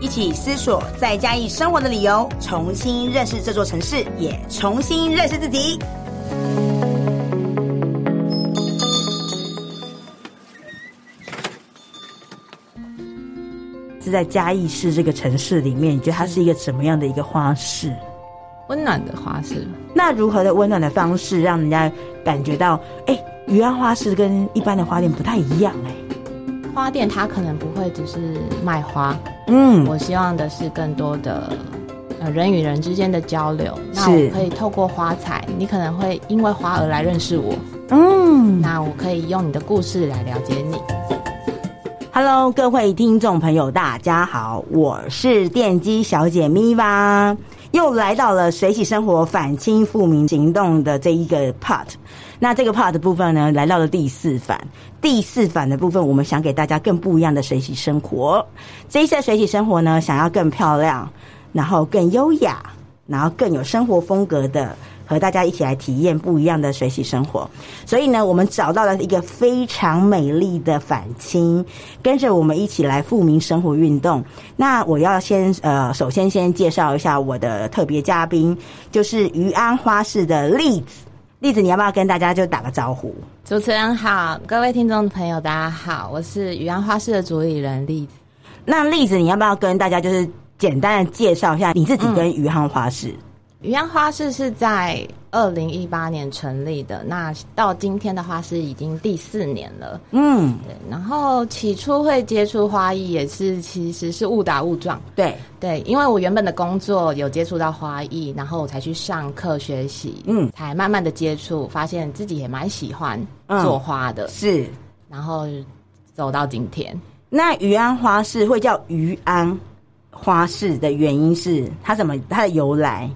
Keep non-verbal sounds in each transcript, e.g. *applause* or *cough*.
一起思索在嘉义生活的理由，重新认识这座城市，也重新认识自己。是在嘉义市这个城市里面，你觉得它是一个什么样的一个花市？温暖的花市。那如何的温暖的方式，让人家感觉到，哎？渔安花市跟一般的花店不太一样哎、欸，花店它可能不会只是卖花，嗯，我希望的是更多的呃人与人之间的交流。那我可以透过花材，你可能会因为花而来认识我，嗯，那我可以用你的故事来了解你。Hello，各位听众朋友，大家好，我是电机小姐咪吧，又来到了水洗生活反清复明行动的这一个 part。那这个 part 的部分呢，来到了第四反。第四反的部分，我们想给大家更不一样的水洗生活。这一次的水洗生活呢，想要更漂亮，然后更优雅，然后更有生活风格的，和大家一起来体验不一样的水洗生活。所以呢，我们找到了一个非常美丽的反清，跟着我们一起来复明生活运动。那我要先呃，首先先介绍一下我的特别嘉宾，就是渔安花市的栗子。栗子，你要不要跟大家就打个招呼？主持人好，各位听众朋友，大家好，我是渔安花市的主理人栗子。那栗子，你要不要跟大家就是简单的介绍一下你自己跟宇安花市？嗯渔安花市是在二零一八年成立的，那到今天的话是已经第四年了。嗯，对。然后起初会接触花艺，也是其实是误打误撞。对对，因为我原本的工作有接触到花艺，然后我才去上课学习，嗯，才慢慢的接触，发现自己也蛮喜欢做花的。嗯、是，然后走到今天。那余安花市会叫余安花市的原因是它怎么它的由来？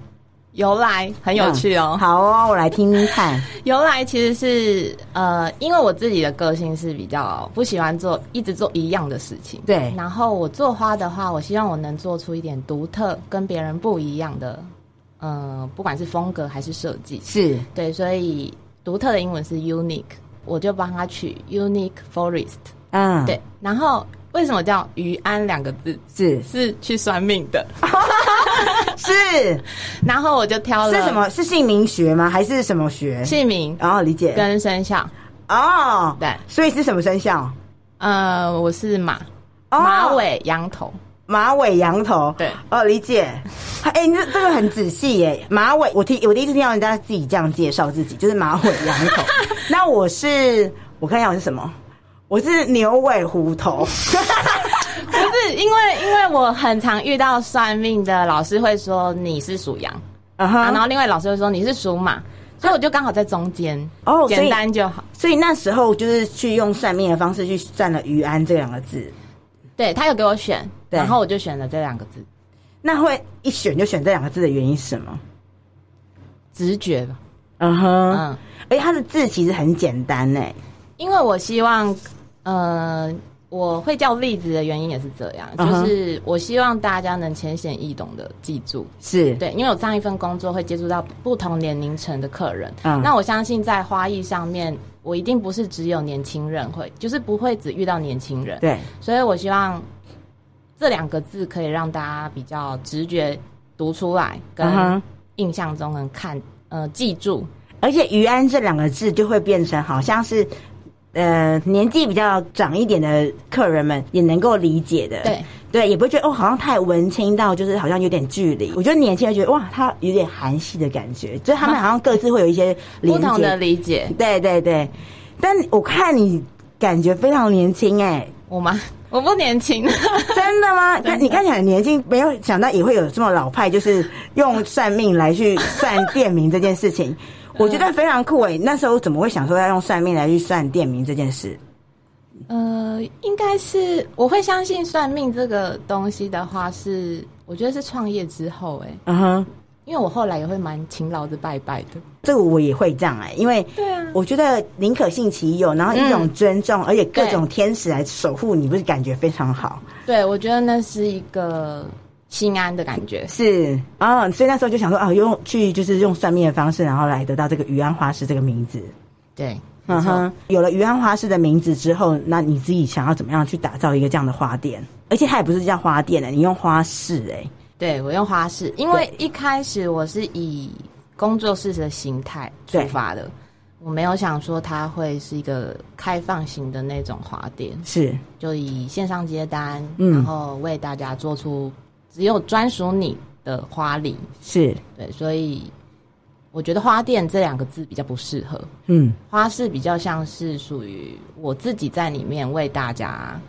由来很有趣哦，嗯、好哦，我来听听看。*laughs* 由来其实是呃，因为我自己的个性是比较不喜欢做一直做一样的事情，对。然后我做花的话，我希望我能做出一点独特、跟别人不一样的，呃，不管是风格还是设计，是对。所以独特的英文是 unique，我就帮他取 unique forest，嗯，对。然后为什么叫于安两个字？是是去算命的。*laughs* *laughs* 是，然后我就挑了。是什么？是姓名学吗？还是什么学？姓名。哦，理解。跟生肖。哦，对。所以是什么生肖？呃，我是马，马尾羊头。马尾羊头。对。哦，理解。哎，你这这个很仔细耶。马尾，我听我第一次听到人家自己这样介绍自己，就是马尾羊头。*laughs* 那我是，我看一下我是什么？我是牛尾虎头。*laughs* 不是因为，因为我很常遇到算命的老师会说你是属羊，uh huh. 然后另外老师会说你是属马，所以我就刚好在中间哦，oh, 简单就好所。所以那时候就是去用算命的方式去算了“余安”这两个字，对他有给我选，然后我就选了这两个字。那会一选就选这两个字的原因是什么？直觉吧。嗯哼、uh，huh. 嗯，而且它的字其实很简单呢，因为我希望，呃。我会叫栗子的原因也是这样，就是我希望大家能浅显易懂的记住，是。对，因为我上一份工作会接触到不同年龄层的客人，嗯，那我相信在花艺上面，我一定不是只有年轻人会，就是不会只遇到年轻人，对，所以我希望这两个字可以让大家比较直觉读出来，跟印象中能看呃记住，而且渔安这两个字就会变成好像是。呃，年纪比较长一点的客人们也能够理解的，对对，也不会觉得哦，好像太文青到就是好像有点距离。我觉得年轻人觉得哇，他有点韩系的感觉，就是他们好像各自会有一些不同的理解。对对对，但我看你感觉非常年轻哎、欸，我吗？我不年轻，*laughs* 真的吗？*laughs* 真的你看起来很年轻，没有想到也会有这么老派，就是用算命来去算店名这件事情。我觉得非常酷诶，那时候怎么会想说要用算命来去算店名这件事？呃，应该是我会相信算命这个东西的话是，是我觉得是创业之后诶。嗯哼，因为我后来也会蛮勤劳的拜拜的。这个我也会这样哎、欸，因为对啊，我觉得宁可信其有，然后一种尊重，嗯、而且各种天使来守护你，不是感觉非常好？对，我觉得那是一个心安的感觉。是啊，所以那时候就想说啊，用去就是用算命的方式，然后来得到这个余安花市这个名字。对。嗯哼，有了余安花市的名字之后，那你自己想要怎么样去打造一个这样的花店？而且它也不是叫花店的，你用花市哎、欸。对，我用花市，因为一开始我是以工作室的形态出发的，我没有想说它会是一个开放型的那种花店，是就以线上接单，嗯、然后为大家做出只有专属你的花礼，是对，所以。我觉得花店这两个字比较不适合，嗯，花市比较像是属于我自己在里面为大家，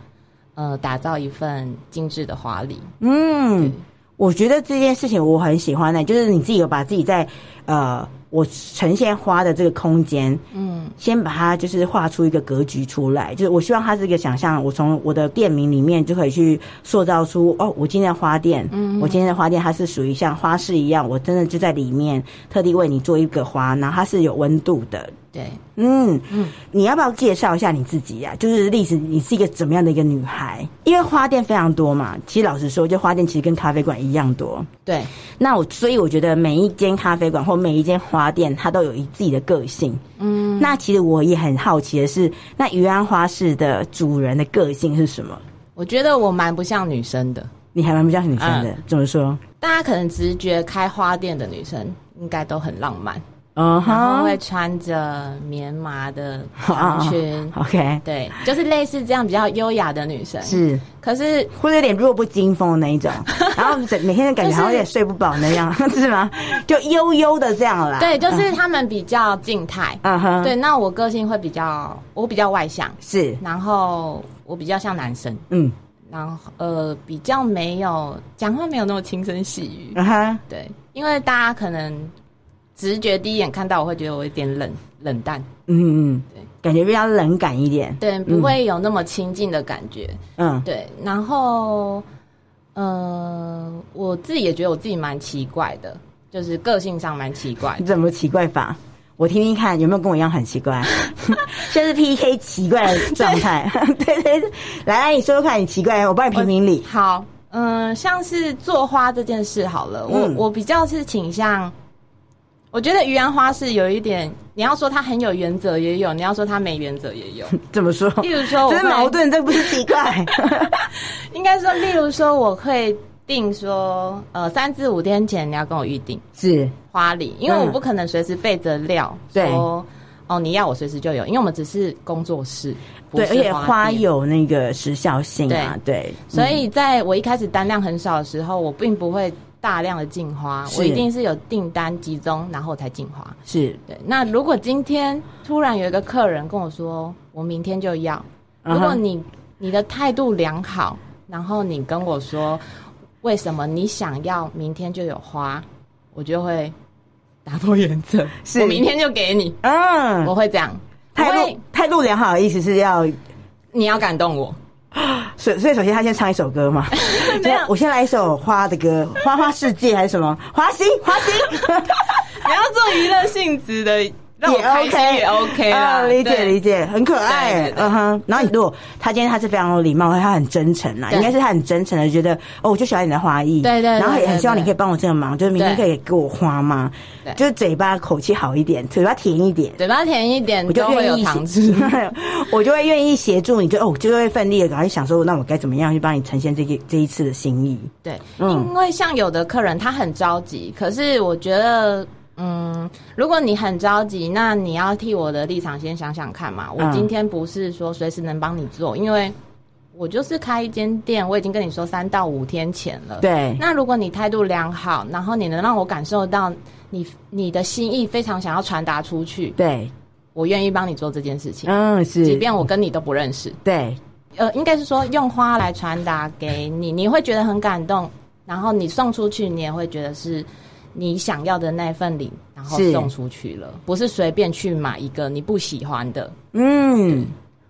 呃，打造一份精致的花礼。嗯，我觉得这件事情我很喜欢的，就是你自己有把自己在呃。我呈现花的这个空间，嗯，先把它就是画出一个格局出来，就是我希望它是一个想象。我从我的店名里面就可以去塑造出哦，我今天的花店，嗯，我今天的花店它是属于像花市一样，我真的就在里面特地为你做一个花，然后它是有温度的。对，嗯嗯，你要不要介绍一下你自己呀、啊？就是历史，你是一个怎么样的一个女孩？因为花店非常多嘛，其实老实说，就花店其实跟咖啡馆一样多。对，那我所以我觉得每一间咖啡馆或每一间花店，它都有一自己的个性。嗯，那其实我也很好奇的是，那余安花市的主人的个性是什么？我觉得我蛮不像女生的，你还蛮不像女生的，嗯、怎么说？大家可能直觉开花店的女生应该都很浪漫。嗯哼，然后会穿着棉麻的长裙，*laughs* OK，对，就是类似这样比较优雅的女生。是，可是会有点弱不禁风的那一种，*laughs* 然后每天的感觉好像有点睡不饱那样，是吗？就悠悠的这样啦。对，就是他们比较静态。嗯哼，对，那我个性会比较，我比较外向，是，然后我比较像男生，嗯，然后呃，比较没有讲话没有那么轻声细语。嗯哼，对，因为大家可能。直觉第一眼看到我会觉得我有点冷冷淡，嗯嗯，对，感觉比较冷感一点，对，不会有那么亲近的感觉，嗯，对。然后，呃，我自己也觉得我自己蛮奇怪的，就是个性上蛮奇怪。你怎么奇怪法？我听听看有没有跟我一样很奇怪？*laughs* 就是 PK 奇怪的状态，*laughs* 对 *laughs* 对对，来来，你说说看你奇怪，我帮你评评理。好，嗯、呃，像是做花这件事好了，我、嗯、我比较是倾向。我觉得于安花是有一点，你要说他很有原则也有，你要说他没原则也有。*laughs* 怎么说？例如说，这是矛盾，这不是奇怪。*laughs* 应该说，例如说，我会定说，呃，三至五天前你要跟我预定是花礼，因为我不可能随时备着料，对、嗯，哦，你要我随时就有，因为我们只是工作室，对，而且花有那个时效性啊，对，对所以在我一开始单量很少的时候，我并不会。大量的进花，我一定是有订单集中，然后才进花。是对。那如果今天突然有一个客人跟我说，我明天就要，如果你你的态度良好，然后你跟我说为什么你想要明天就有花，我就会打破原则，是我明天就给你。嗯，我会这样。态度态度良好的意思是要你要感动我。*gasps* 所以，所以首先他先唱一首歌嘛。*laughs* 没有，我先来一首花的歌，《花花世界》还是什么？花心，花心。*laughs* 你要做娱乐性质的。也 OK，也 OK 啊，理解理解，很可爱，嗯哼。然后你如果他今天他是非常有礼貌，他很真诚啦，应该是他很真诚的觉得哦，我就喜欢你的花艺，对对。然后也很希望你可以帮我这个忙，就是明天可以给我花吗？就是嘴巴口气好一点，嘴巴甜一点，嘴巴甜一点，我就愿意糖吃，*laughs* 我就会愿意协助你，就哦，就会奋力的赶快想说，那我该怎么样去帮你呈现这个这一次的心意？对，因为像有的客人他很着急，可是我觉得。嗯，如果你很着急，那你要替我的立场先想想看嘛。我今天不是说随时能帮你做，嗯、因为我就是开一间店，我已经跟你说三到五天前了。对。那如果你态度良好，然后你能让我感受到你你的心意非常想要传达出去，对，我愿意帮你做这件事情。嗯，是。即便我跟你都不认识。对。呃，应该是说用花来传达给你，你会觉得很感动，然后你送出去，你也会觉得是。你想要的那份礼，然后送出去了，是不是随便去买一个你不喜欢的。嗯，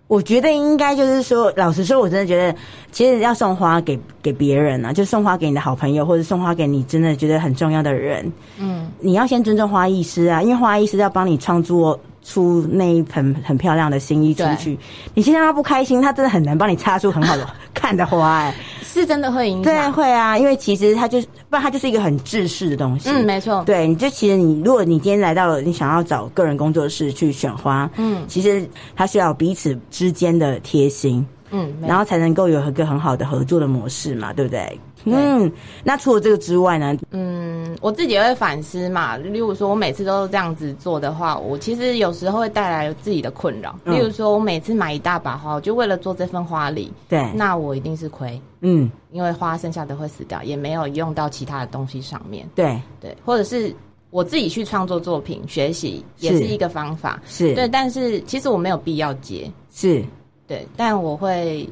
我觉得应该就是说，老实说，我真的觉得，其实要送花给给别人啊，就送花给你的好朋友，或者送花给你真的觉得很重要的人。嗯，你要先尊重花艺师啊，因为花艺师要帮你创作出那一盆很漂亮的新衣出去。你先让他不开心，他真的很难帮你插出很好的 *laughs* 看的花哎、欸。是真的会影响，对，会啊，因为其实它就是，不然它就是一个很制式的东西。嗯，没错。对，你就其实你，如果你今天来到了，你想要找个人工作室去选花，嗯，其实它需要彼此之间的贴心，嗯，然后才能够有一个很好的合作的模式嘛，对不对？嗯，那除了这个之外呢？嗯，我自己也会反思嘛。例如说，我每次都这样子做的话，我其实有时候会带来自己的困扰。例如说，我每次买一大把花，我就为了做这份花礼，对，那我一定是亏。嗯，因为花剩下的会死掉，也没有用到其他的东西上面。对对，或者是我自己去创作作品，学习也是一个方法。是对，但是其实我没有必要接。是对，但我会。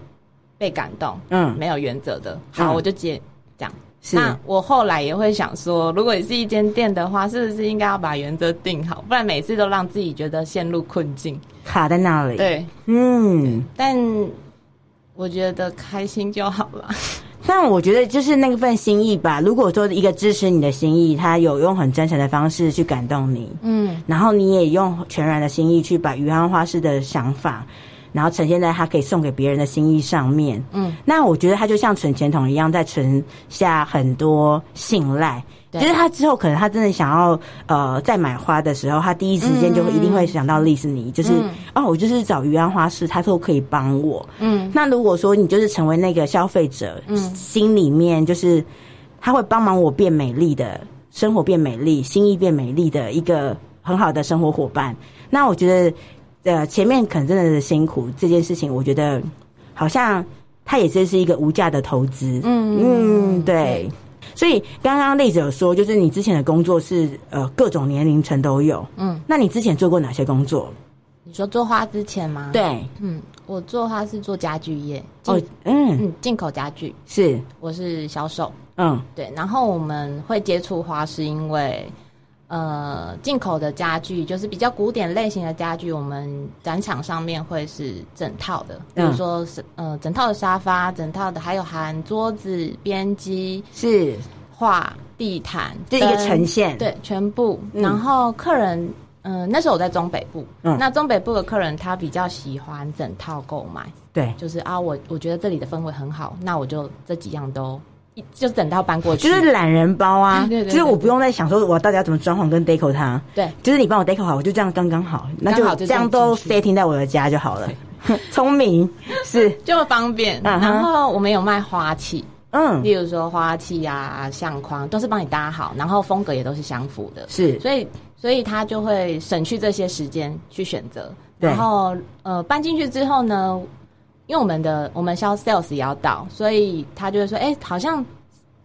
被感动，嗯，没有原则的，好，我就接这样。那我后来也会想说，如果你是一间店的话，是不是应该要把原则定好，不然每次都让自己觉得陷入困境，卡在那里。对，嗯，但我觉得开心就好了。*laughs* 但我觉得就是那份心意吧。如果说一个支持你的心意，他有用很真诚的方式去感动你，嗯，然后你也用全然的心意去把余安花式的想法。然后呈现在他可以送给别人的心意上面，嗯，那我觉得他就像存钱筒一样，在存下很多信赖。对，就是他之后可能他真的想要呃再买花的时候，他第一时间就会一定会想到丽斯妮，就是、嗯、哦，我就是找余安花市，他都可以帮我。嗯，那如果说你就是成为那个消费者，嗯，心里面就是他会帮忙我变美丽的生活，变美丽，心意变美丽的一个很好的生活伙伴，那我觉得。呃，前面可能真的是辛苦这件事情，我觉得好像它也真是一个无价的投资。嗯嗯，对。所以刚刚例子有说，就是你之前的工作是呃各种年龄层都有。嗯，那你之前做过哪些工作？你说做花之前吗？对，嗯，我做花是做家具业。哦，嗯嗯，进口家具是，我是销售。嗯，对。然后我们会接触花，是因为。呃，进口的家具就是比较古典类型的家具，我们展场上面会是整套的，比如说是呃整套的沙发，整套的还有含桌子、边机是。画地毯，这一个呈现。对全部。嗯、然后客人，嗯、呃，那时候我在中北部，嗯，那中北部的客人他比较喜欢整套购买，对，就是啊，我我觉得这里的氛围很好，那我就这几样都。就等到搬过去，就是懒人包啊，对对对对，就是我不用再想说我到底要怎么装潢跟 deco 它，对，就是你帮我 deco 好，我就这样刚刚好，那就这样都 setting 在我的家就好了。*laughs* 聪明是。*laughs* 就方便，然后我们有卖花器，嗯，例如说花器啊、相框都是帮你搭好，然后风格也都是相符的，是，所以所以他就会省去这些时间去选择，然后呃搬进去之后呢。因为我们的我们销 sales 也要到，所以他就会说：“哎、欸，好像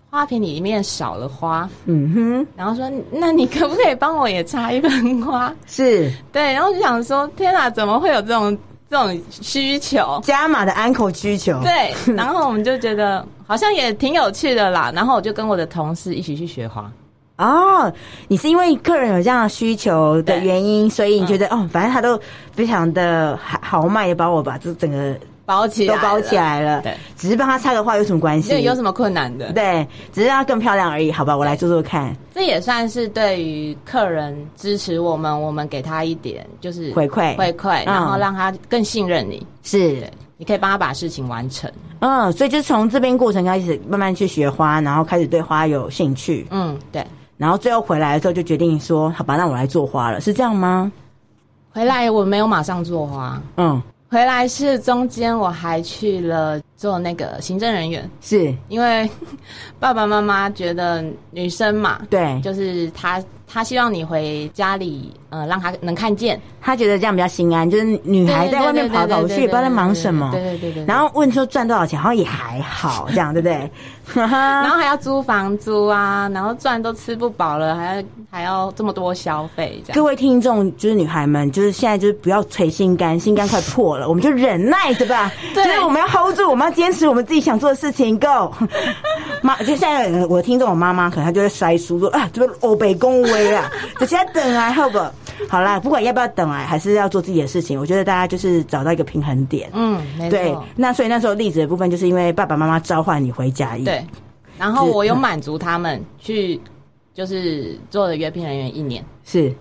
花瓶里面少了花。”嗯哼，然后说：“那你可不可以帮我也插一盆花？”是，对，然后就想说：“天哪，怎么会有这种这种需求？加码的 uncle 需求。”对，*laughs* 然后我们就觉得好像也挺有趣的啦。然后我就跟我的同事一起去学花。哦，你是因为客人有这样的需求的原因，所以你觉得、嗯、哦，反正他都非常的豪迈的把我把这整个。包起来都包起来了，对，只是帮他插个花有什么关系？对，有什么困难的？对，只是让他更漂亮而已，好吧？我来做做看。这也算是对于客人支持我们，我们给他一点就是回馈回馈，然后让他更信任你。是，你可以帮他把事情完成。嗯，所以就从这边过程开始，慢慢去学花，然后开始对花有兴趣。嗯，对。然后最后回来的时候就决定说：“好吧，那我来做花了。”是这样吗？回来我没有马上做花。嗯。回来是中间我还去了做那个行政人员，是。因为 *laughs* 爸爸妈妈觉得女生嘛，对，就是他他希望你回家里，呃，让他能看见，他觉得这样比较心安，就是女孩在外面跑跑去，也不知道在忙什么，对对对对。然后问说赚多少钱，好像也还好，这样对不对？然后还要租房租啊，然后赚都吃不饱了，还要还要这么多消费，这样。各位听众，就是女孩们，就是现在就是不要捶心肝，心肝快破了，我们就忍耐对吧。对，就是我们要 hold 住，我们要坚持我们自己想做的事情。Go，妈，就现在我听这种妈妈，可能她就会摔书说啊，这个欧北恭维对呀，直接等啊好不？好啦，不管要不要等啊，还是要做自己的事情。我觉得大家就是找到一个平衡点。嗯，对，那所以那时候例子的部分，就是因为爸爸妈妈召唤你回家。对，然后我有满足他们去，就是做了约聘人员一年。是，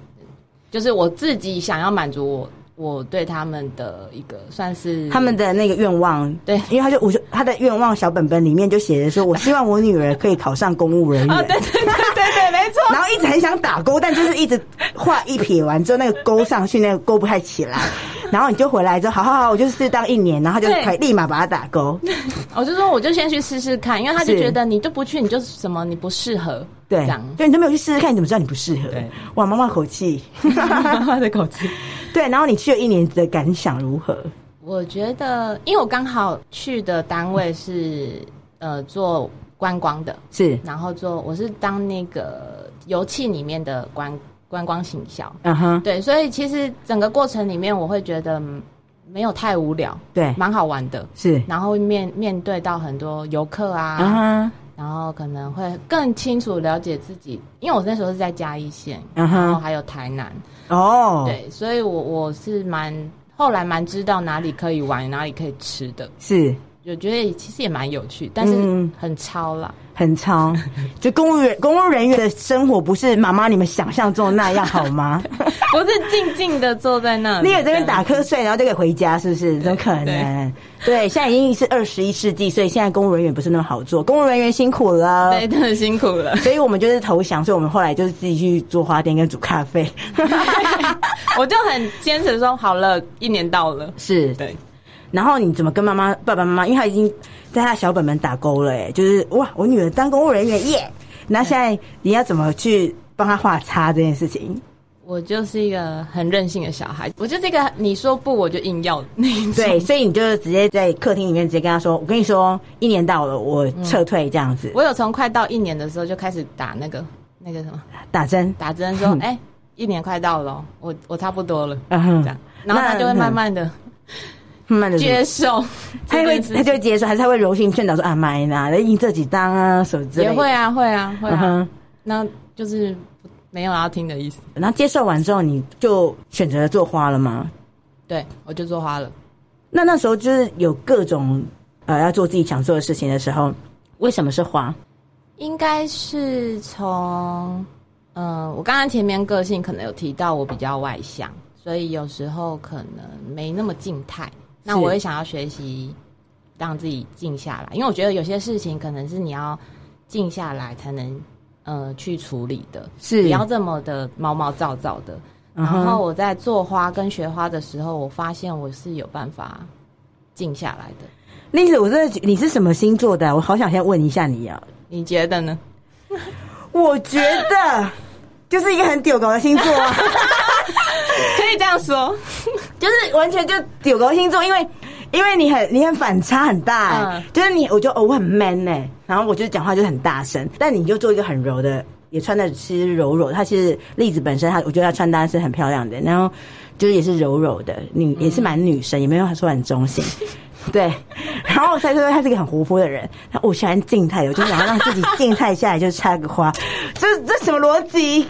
就是我自己想要满足我。我对他们的一个算是他们的那个愿望，对，因为他就我就他的愿望小本本里面就写着说，我希望我女儿可以考上公务人员。*laughs* 哦，对对对对对，没错。*laughs* 然后一直很想打勾，但就是一直画一撇完之后，那个勾上去，那个勾不太起来。*laughs* 然后你就回来之后，好好好，我就试当一年，然后他就可以立马把它打勾。我就说，我就先去试试看，因为他就觉得你就不去，你就是什么你不适合，对，对，你都没有去试试看，你怎么知道你不适合？对，哇，妈妈口气，妈妈的口气。*laughs* 对，然后你去了一年的感想如何？我觉得，因为我刚好去的单位是呃做观光的，是，然后做我是当那个游憩里面的观。观光行销，嗯哼，对，所以其实整个过程里面，我会觉得没有太无聊，对，蛮好玩的，是。然后面面对到很多游客啊，然后可能会更清楚了解自己，因为我那时候是在嘉义县，然后还有台南，哦，对，所以我我是蛮后来蛮知道哪里可以玩，哪里可以吃的，是。我觉得其实也蛮有趣，但是很超啦。嗯很超，*laughs* 就公务员公务人员的生活不是妈妈你们想象中的那样好吗？*laughs* 不是静静的坐在那里，*laughs* 你也在那边打瞌睡，然后就可以回家，是不是？怎么可能？对，对，现在已经是二十一世纪，所以现在公务人员不是那么好做，公务人员辛苦了，对，真的辛苦了。所以我们就是投降，所以我们后来就是自己去做花店跟煮咖啡。我就很坚持说，好了，一年到了，是对。然后你怎么跟妈妈、爸爸妈妈？因为他已经在他小本本打勾了，哎，就是哇，我女儿当公务人员耶！那现在你要怎么去帮他画叉这件事情？我就是一个很任性的小孩，我就这个你说不我就硬要那种。对，所以你就直接在客厅里面直接跟他说：“我跟你说，一年到了，我撤退这样子。嗯”我有从快到一年的时候就开始打那个那个什么打针，打针说：“ *laughs* 哎、欸，一年快到了，我我差不多了。”嗯，这样，然后他就会慢慢的。慢慢的接受，*laughs* 他会他就会接受，还是他会柔性劝导说啊，买啦，来印这几张啊，什么之类的。也会啊，会啊，会啊。那就是没有要听的意思。然后接受完之后，你就选择了做花了吗？对，我就做花了。那那时候就是有各种呃要做自己想做的事情的时候，为什么是花？应该是从呃，我刚刚前面个性可能有提到我比较外向，所以有时候可能没那么静态。那我也想要学习让自己静下来，因为我觉得有些事情可能是你要静下来才能呃去处理的，是不要这么的毛毛躁躁的。然后我在做花跟学花的时候，我发现我是有办法静下来的。丽子，我真的，你是什么星座的？我好想先问一下你啊，你觉得呢？我觉得就是一个很丢狗的星座啊。*laughs* 可以这样说，就是完全就有高星座，因为因为你很你很反差很大，欸，嗯，就是你我就哦我很 man 呢，欸，然后我就讲话就很大声，但你就做一个很柔的，也穿的其实柔柔，她其实栗子本身她我觉得她穿搭是很漂亮的，然后就是也是柔柔的女，也是蛮女生，也没有说很中性，*laughs* 对，然后再说她是一个很活泼的人，我喜欢静态的，我就想要让自己静态下来，就插个花，这这什么逻辑？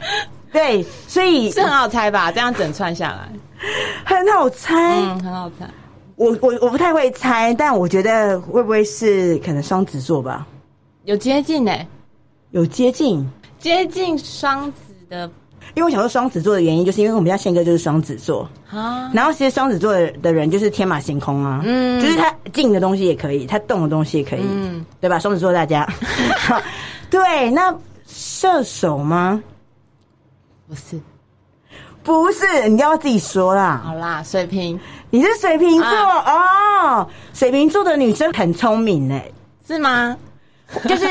对，所以是很好猜吧？这样整串下来，*laughs* 很好猜，嗯，很好猜。我我我不太会猜，但我觉得会不会是可能双子座吧？有接近呢、欸，有接近，接近双子的。因为我想说双子座的原因，就是因为我们家宪哥就是双子座啊。然后其实双子座的的人就是天马行空啊，嗯，就是他静的东西也可以，他动的东西也可以，嗯，对吧？双子座大家，*laughs* *laughs* 对，那射手吗？不是，不是，你要自己说啦。好啦，水瓶，你是水瓶座、啊、哦。水瓶座的女生很聪明诶，是吗？就是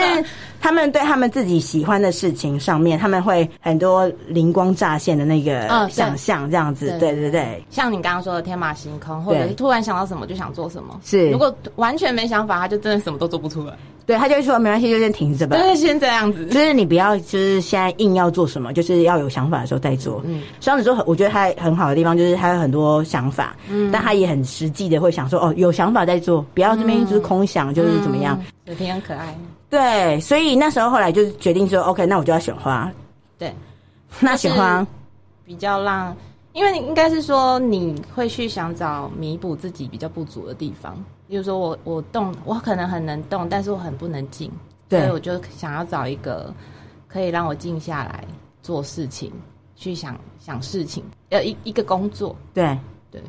他们对他们自己喜欢的事情上面，他们会很多灵光乍现的那个想象，这样子。对对对，像你刚刚说的天马行空，或者是突然想到什么就想做什么。是，如果完全没想法，他就真的什么都做不出来。对，他就会说没关系，就先停着吧。就是，先这样子。就是你不要，就是现在硬要做什么，就是要有想法的时候再做。嗯，双子座我觉得他很好的地方就是他有很多想法，嗯，但他也很实际的会想说，哦，有想法再做，不要这边一直空想，就是怎么样。小天很可爱。对，所以那时候后来就决定说，OK，那我就要选花。对，那选花比较让，因为应该是说你会去想找弥补自己比较不足的地方。比如说我我动我可能很能动，但是我很不能静，所以我就想要找一个可以让我静下来做事情，去想想事情，要一一个工作，对对。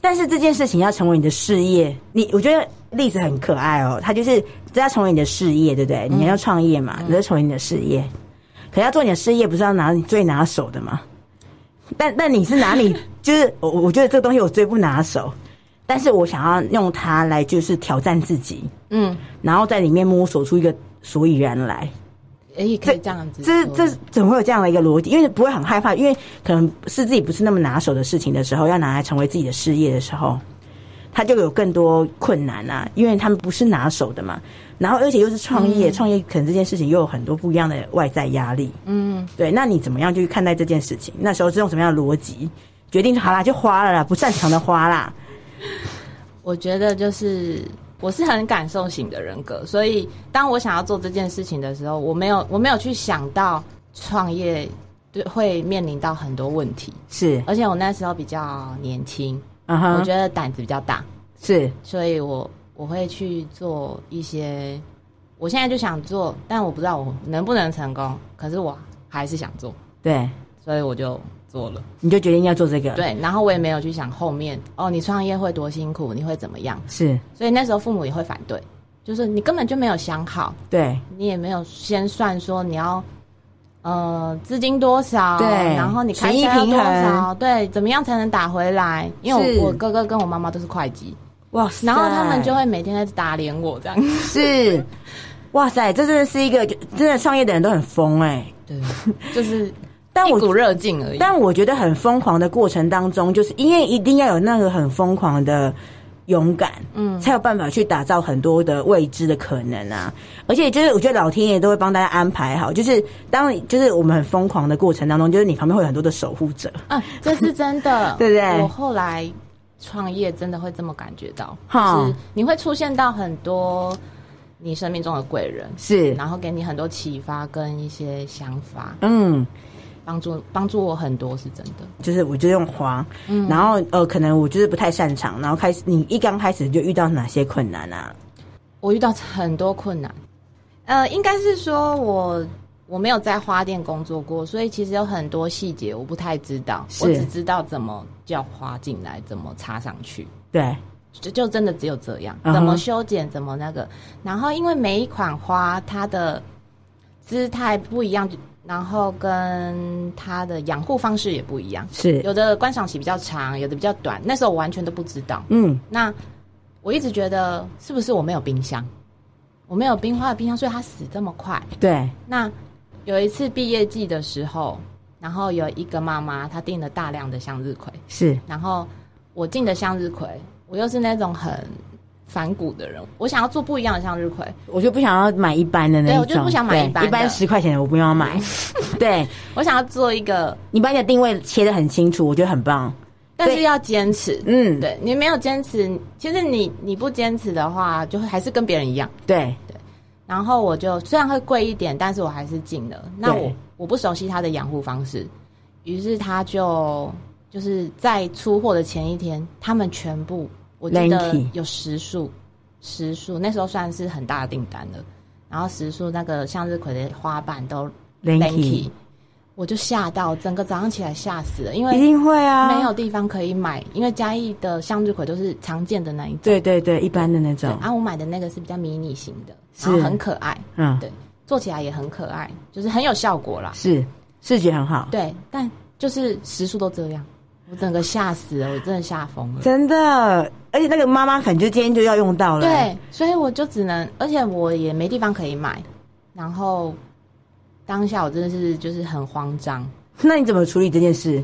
但是这件事情要成为你的事业，你我觉得例子很可爱哦，它就是这要成为你的事业，对不对？你要创业嘛，嗯、你要成为你的事业，可要做你的事业，不是要拿你最拿手的吗？但 *laughs* 但你是拿你就是我我觉得这个东西我最不拿手。但是我想要用它来就是挑战自己，嗯，然后在里面摸索出一个所以然来，哎、欸，可以这样子这，这这怎么会有这样的一个逻辑？因为不会很害怕，因为可能是自己不是那么拿手的事情的时候，要拿来成为自己的事业的时候，他就有更多困难啊，因为他们不是拿手的嘛。然后而且又是创业，创、嗯、业可能这件事情又有很多不一样的外在压力，嗯，对。那你怎么样去看待这件事情？那时候是用什么样的逻辑决定？好啦，就花了啦，不擅长的花啦。*laughs* 我觉得就是我是很感受型的人格，所以当我想要做这件事情的时候，我没有我没有去想到创业对会面临到很多问题，是，而且我那时候比较年轻，我觉得胆子比较大，是，所以我我会去做一些，我现在就想做，但我不知道我能不能成功，可是我还是想做，对，所以我就。做了，你就决定要做这个。对，然后我也没有去想后面哦，你创业会多辛苦，你会怎么样？是，所以那时候父母也会反对，就是你根本就没有想好，对，你也没有先算说你要呃资金多少，对，然后你开销要多少，对，怎么样才能打回来？因为我我哥哥跟我妈妈都是会计，哇塞，然后他们就会每天在打脸我这样。子，是，哇塞，这真的是一个真的创业的人都很疯哎、欸，对，就是。但我一股热劲而已。但我觉得很疯狂的过程当中，就是因为一定要有那个很疯狂的勇敢，嗯，才有办法去打造很多的未知的可能啊。而且就是我觉得老天爷都会帮大家安排好，就是当就是我们很疯狂的过程当中，就是你旁边会有很多的守护者。啊，这是真的，*laughs* 对不对？我后来创业真的会这么感觉到，就是你会出现到很多你生命中的贵人，是，然后给你很多启发跟一些想法，嗯。帮助帮助我很多是真的，就是我就用花，嗯，然后呃，可能我就是不太擅长，然后开始你一刚开始就遇到哪些困难啊？我遇到很多困难，呃，应该是说我我没有在花店工作过，所以其实有很多细节我不太知道，我只知道怎么叫花进来，怎么插上去，对，就就真的只有这样，怎么修剪，怎么那个，然后因为每一款花它的姿态不一样。然后跟它的养护方式也不一样，是有的观赏期比较长，有的比较短。那时候我完全都不知道。嗯，那我一直觉得是不是我没有冰箱，我没有冰花的冰箱，所以它死这么快。对。那有一次毕业季的时候，然后有一个妈妈她订了大量的向日葵，是。然后我进的向日葵，我又是那种很。反骨的人，我想要做不一样的向日葵，我就不想要买一般的那种，对，我就不想买一般，一般十块钱的我不用要买。*laughs* 对，我想要做一个，你把你的定位切的很清楚，我觉得很棒，但是要坚持。嗯，对，你没有坚持，其实你你不坚持的话，就会还是跟别人一样。对对，然后我就虽然会贵一点，但是我还是进了。那我我不熟悉他的养护方式，于是他就就是在出货的前一天，他们全部。我记得有十束，十束那时候算是很大的订单了。然后十束那个向日葵的花瓣都 lanky，我就吓到，整个早上起来吓死了，因为一定会啊，没有地方可以买，因为嘉义的向日葵都是常见的那一种，对对对，一般的那种。然后我买的那个是比较迷你型的，然后很可爱，嗯，对，做起来也很可爱，就是很有效果啦，是视觉很好，对，但就是十束都这样。我整个吓死了，我真的吓疯了，真的。而且那个妈妈可能就今天就要用到了，对，所以我就只能，而且我也没地方可以买。然后当下我真的是就是很慌张。那你怎么处理这件事？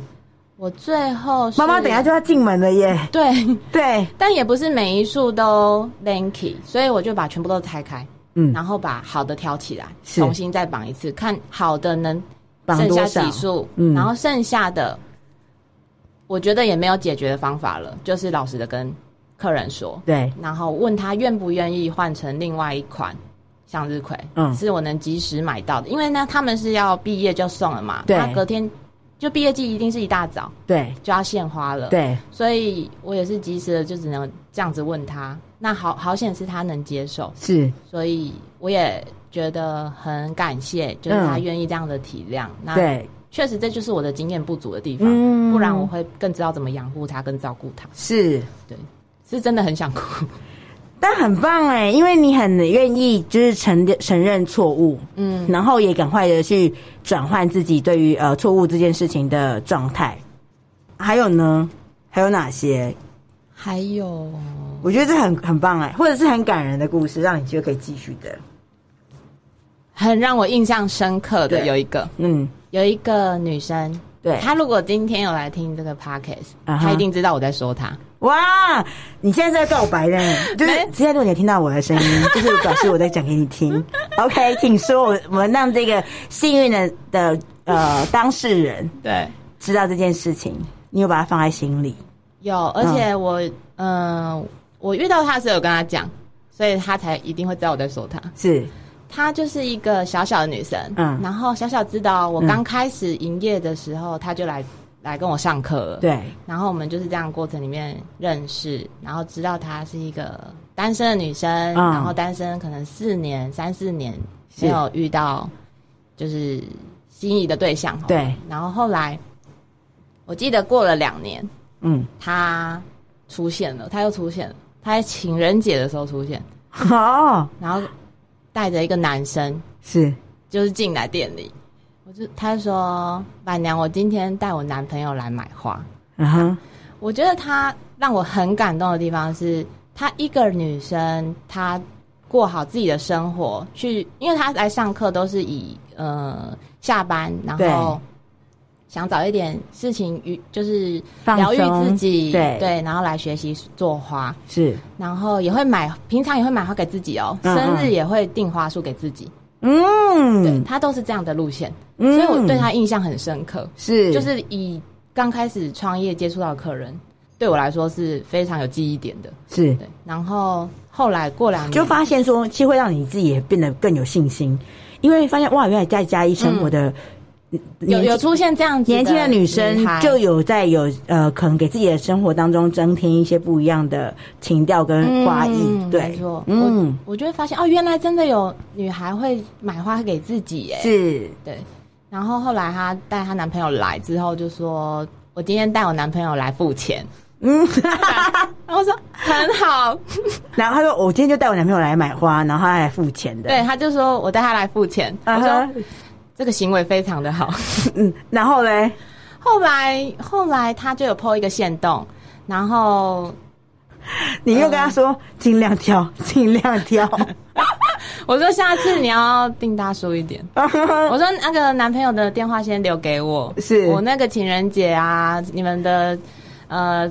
我最后妈妈等下就要进门了耶。对 *laughs* 对，但也不是每一束都 lanky，所以我就把全部都拆开。嗯，然后把好的挑起来，重新再绑一次，看好的能剩下几束，嗯，然后剩下的，我觉得也没有解决的方法了，就是老实的跟客人说，对，然后问他愿不愿意换成另外一款向日葵，嗯，是我能及时买到的，因为呢，他们是要毕业就送了嘛，对，他隔天就毕业季一定是一大早，对，就要献花了，对，所以我也是及时的，就只能这样子问他。那好好显示他能接受，是，所以我也觉得很感谢，就是他愿意这样的体谅。嗯、那对，确实这就是我的经验不足的地方，嗯、不然我会更知道怎么养护他，跟照顾他。是，对，是真的很想哭，*laughs* 但很棒哎，因为你很愿意就是承承认错误，嗯，然后也赶快的去转换自己对于呃错误这件事情的状态。还有呢？还有哪些？还有。我觉得这很很棒哎，或者是很感人的故事，让你觉得可以继续的。很让我印象深刻的有一个，嗯，有一个女生，对，她如果今天有来听这个 podcast，她一定知道我在说她。哇，你现在在告白呢？*laughs* 就是现在如果你听到我的声音，*laughs* 就是表示我在讲给你听。OK，请说，我我们让这个幸运的的呃当事人对知道这件事情，你有把它放在心里？有，而且我嗯。我遇到他的时候有跟他讲，所以他才一定会知道我在说他。是，她就是一个小小的女生，嗯，然后小小知道我刚开始营业的时候，她、嗯、就来来跟我上课了。对，然后我们就是这样过程里面认识，然后知道她是一个单身的女生，嗯、然后单身可能四年、三四年没有遇到就是心仪的对象。对，然后后来我记得过了两年，嗯，她出现了，她又出现了。她在情人节的时候出现，哦，然后带着一个男生，是，就是进来店里，我就他说：“板娘，我今天带我男朋友来买花。”嗯哼，我觉得他让我很感动的地方是，他一个女生，她过好自己的生活，去，因为她来上课都是以呃下班，然后。想找一点事情与就是疗愈自己，对。对，然后来学习做花。是，然后也会买，平常也会买花给自己哦，嗯、生日也会订花束给自己，嗯，对，他都是这样的路线，嗯、所以我对他印象很深刻，是，就是以刚开始创业接触到的客人，对我来说是非常有记忆点的，是。对，然后后来过两年就发现说，其实会让你自己也变得更有信心，因为发现哇，原来在嘉义生活的、嗯。有有出现这样子年轻的女生，就有在有呃，可能给自己的生活当中增添一些不一样的情调跟花艺。嗯、对，没错。嗯，我就会发现哦，原来真的有女孩会买花给自己耶。是，对。然后后来她带她男朋友来之后，就说：“我今天带我男朋友来付钱。”嗯，*laughs* 然后我说很好。然后他说：“我今天就带我男朋友来买花，然后他来付钱的。”对，他就说我带他来付钱。他说。Uh huh. 这个行为非常的好，*laughs* 嗯，然后嘞，后来后来他就有 po 一个线动，然后你又跟他说尽、呃、量挑，尽量挑。*laughs* *laughs* 我说下次你要定大叔一点。我说那个男朋友的电话先留给我，是我那个情人节啊，你们的呃。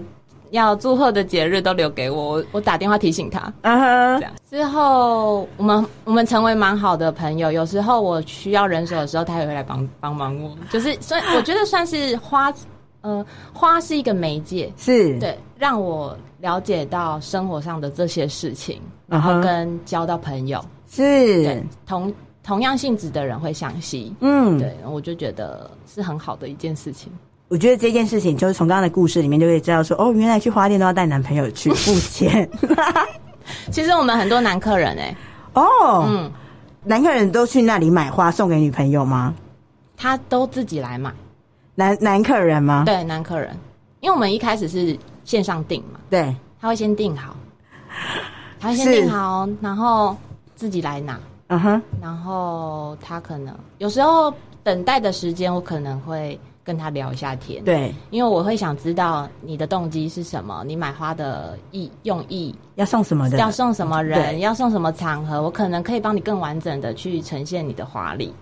要祝贺的节日都留给我，我我打电话提醒他。嗯哼、uh，huh. 这样之后我们我们成为蛮好的朋友。有时候我需要人手的时候，他也会来帮帮忙我。就是算我觉得算是花，呃，花是一个媒介，是对让我了解到生活上的这些事情，然后跟交到朋友，是、uh huh. 对同同样性质的人会相吸。嗯，对，我就觉得是很好的一件事情。我觉得这件事情就是从刚刚的故事里面就可以知道说，哦，原来去花店都要带男朋友去付钱。其实我们很多男客人哎、欸，哦，嗯，男客人都去那里买花送给女朋友吗？他都自己来买，男男客人吗？对，男客人，因为我们一开始是线上订嘛，对，他会先订好，他会先订好，然后自己来拿，嗯哼、uh，huh、然后他可能有时候等待的时间，我可能会。跟他聊一下天，对，因为我会想知道你的动机是什么，你买花的意用意，要送什么的，要送什么人，要送什么场合，我可能可以帮你更完整的去呈现你的华丽。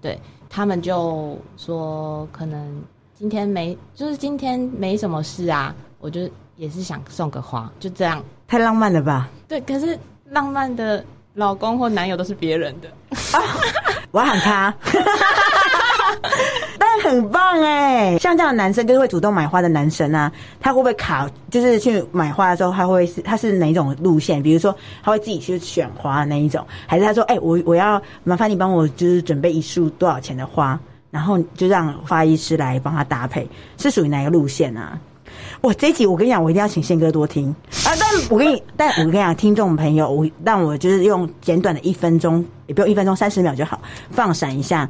对，他们就说，可能今天没，就是今天没什么事啊，我就也是想送个花，就这样，太浪漫了吧？对，可是浪漫的老公或男友都是别人的。啊、我要喊他。*laughs* 很棒哎，像这样的男生就是会主动买花的男生啊，他会不会卡？就是去买花的时候，他会是他是哪种路线？比如说，他会自己去选花那一种，还是他说：“哎、我我要麻烦你帮我，就是准备一束多少钱的花，然后就让花艺师来帮他搭配，是属于哪个路线啊？”哇，这一集我跟你讲，我一定要请宪哥多听啊！但我跟你，但我跟你讲，听众朋友，我让我就是用简短的一分钟，也不用一分钟，三十秒就好，放闪一下。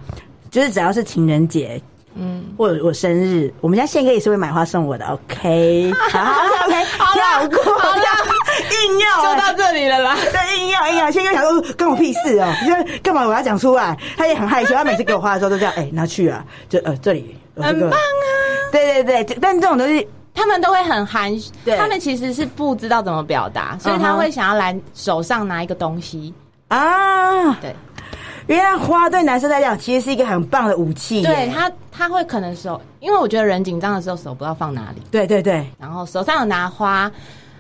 就是只要是情人节，嗯，或者我生日，我们家宪哥也是会买花送我的，OK，*laughs* 好，OK，跳过，好了，硬要就到这里了啦。对，硬要硬要，宪哥想说跟我屁事哦，你说干嘛我要讲出来？他也很害羞，他每次给我花的时候都这样，哎，拿去啊，就呃这里，很棒啊，对对对，但这种东西他们都会很含蓄，他们其实是不知道怎么表达，所以他会想要来手上拿一个东西。啊，对。因为花对男生来讲，其实是一个很棒的武器。对他，他会可能手，因为我觉得人紧张的时候手不知道放哪里。对对对。然后手上有拿花，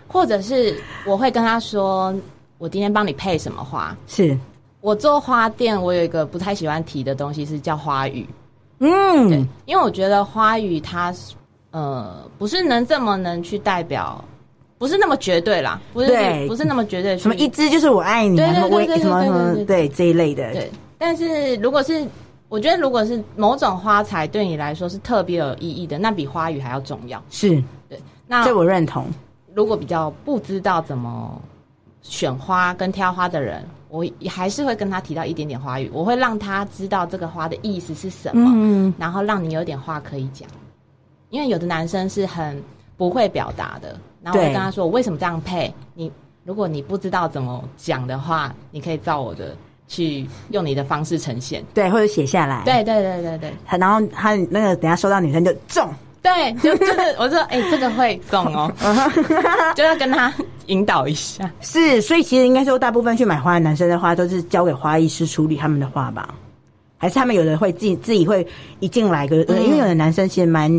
或者是我会跟他说：“我今天帮你配什么花？”是我做花店，我有一个不太喜欢提的东西是叫花语。嗯，对，因为我觉得花语它呃不是能这么能去代表。不是那么绝对啦，不是对不是那么绝对。什么一只就是我爱你，对对什么什么对这一类的。对，但是如果是我觉得，如果是某种花材对你来说是特别有意义的，那比花语还要重要。是，对，那这我认同。如果比较不知道怎么选花跟挑花的人，我也还是会跟他提到一点点花语，我会让他知道这个花的意思是什么，嗯，然后让你有点话可以讲。因为有的男生是很不会表达的。然后我会跟他说：“我为什么这样配？你如果你不知道怎么讲的话，你可以照我的去用你的方式呈现，对，或者写下来。对对对对对。然后他那个等下收到女生就中，对，就就是我说，哎、欸，这个会中哦，*laughs* 就要跟他引导一下。是，所以其实应该说，大部分去买花的男生的话，都是交给花艺师处理他们的花吧？还是他们有的会自己自己会一进来个、嗯？因为有的男生其实蛮。”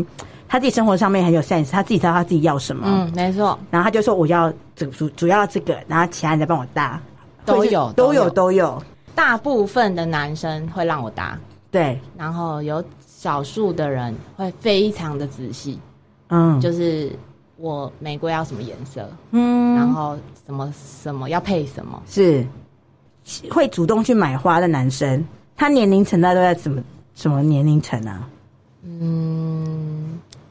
他自己生活上面很有 sense，他自己知道他自己要什么。嗯，没错。然后他就说：“我要主主主要这个，然后其他人再帮我搭。”都有，都有，都有。大部分的男生会让我搭，对。然后有少数的人会非常的仔细，嗯，就是我玫瑰要什么颜色，嗯，然后什么什么要配什么，是会主动去买花的男生，他年龄层大概都在什么什么年龄层啊？嗯。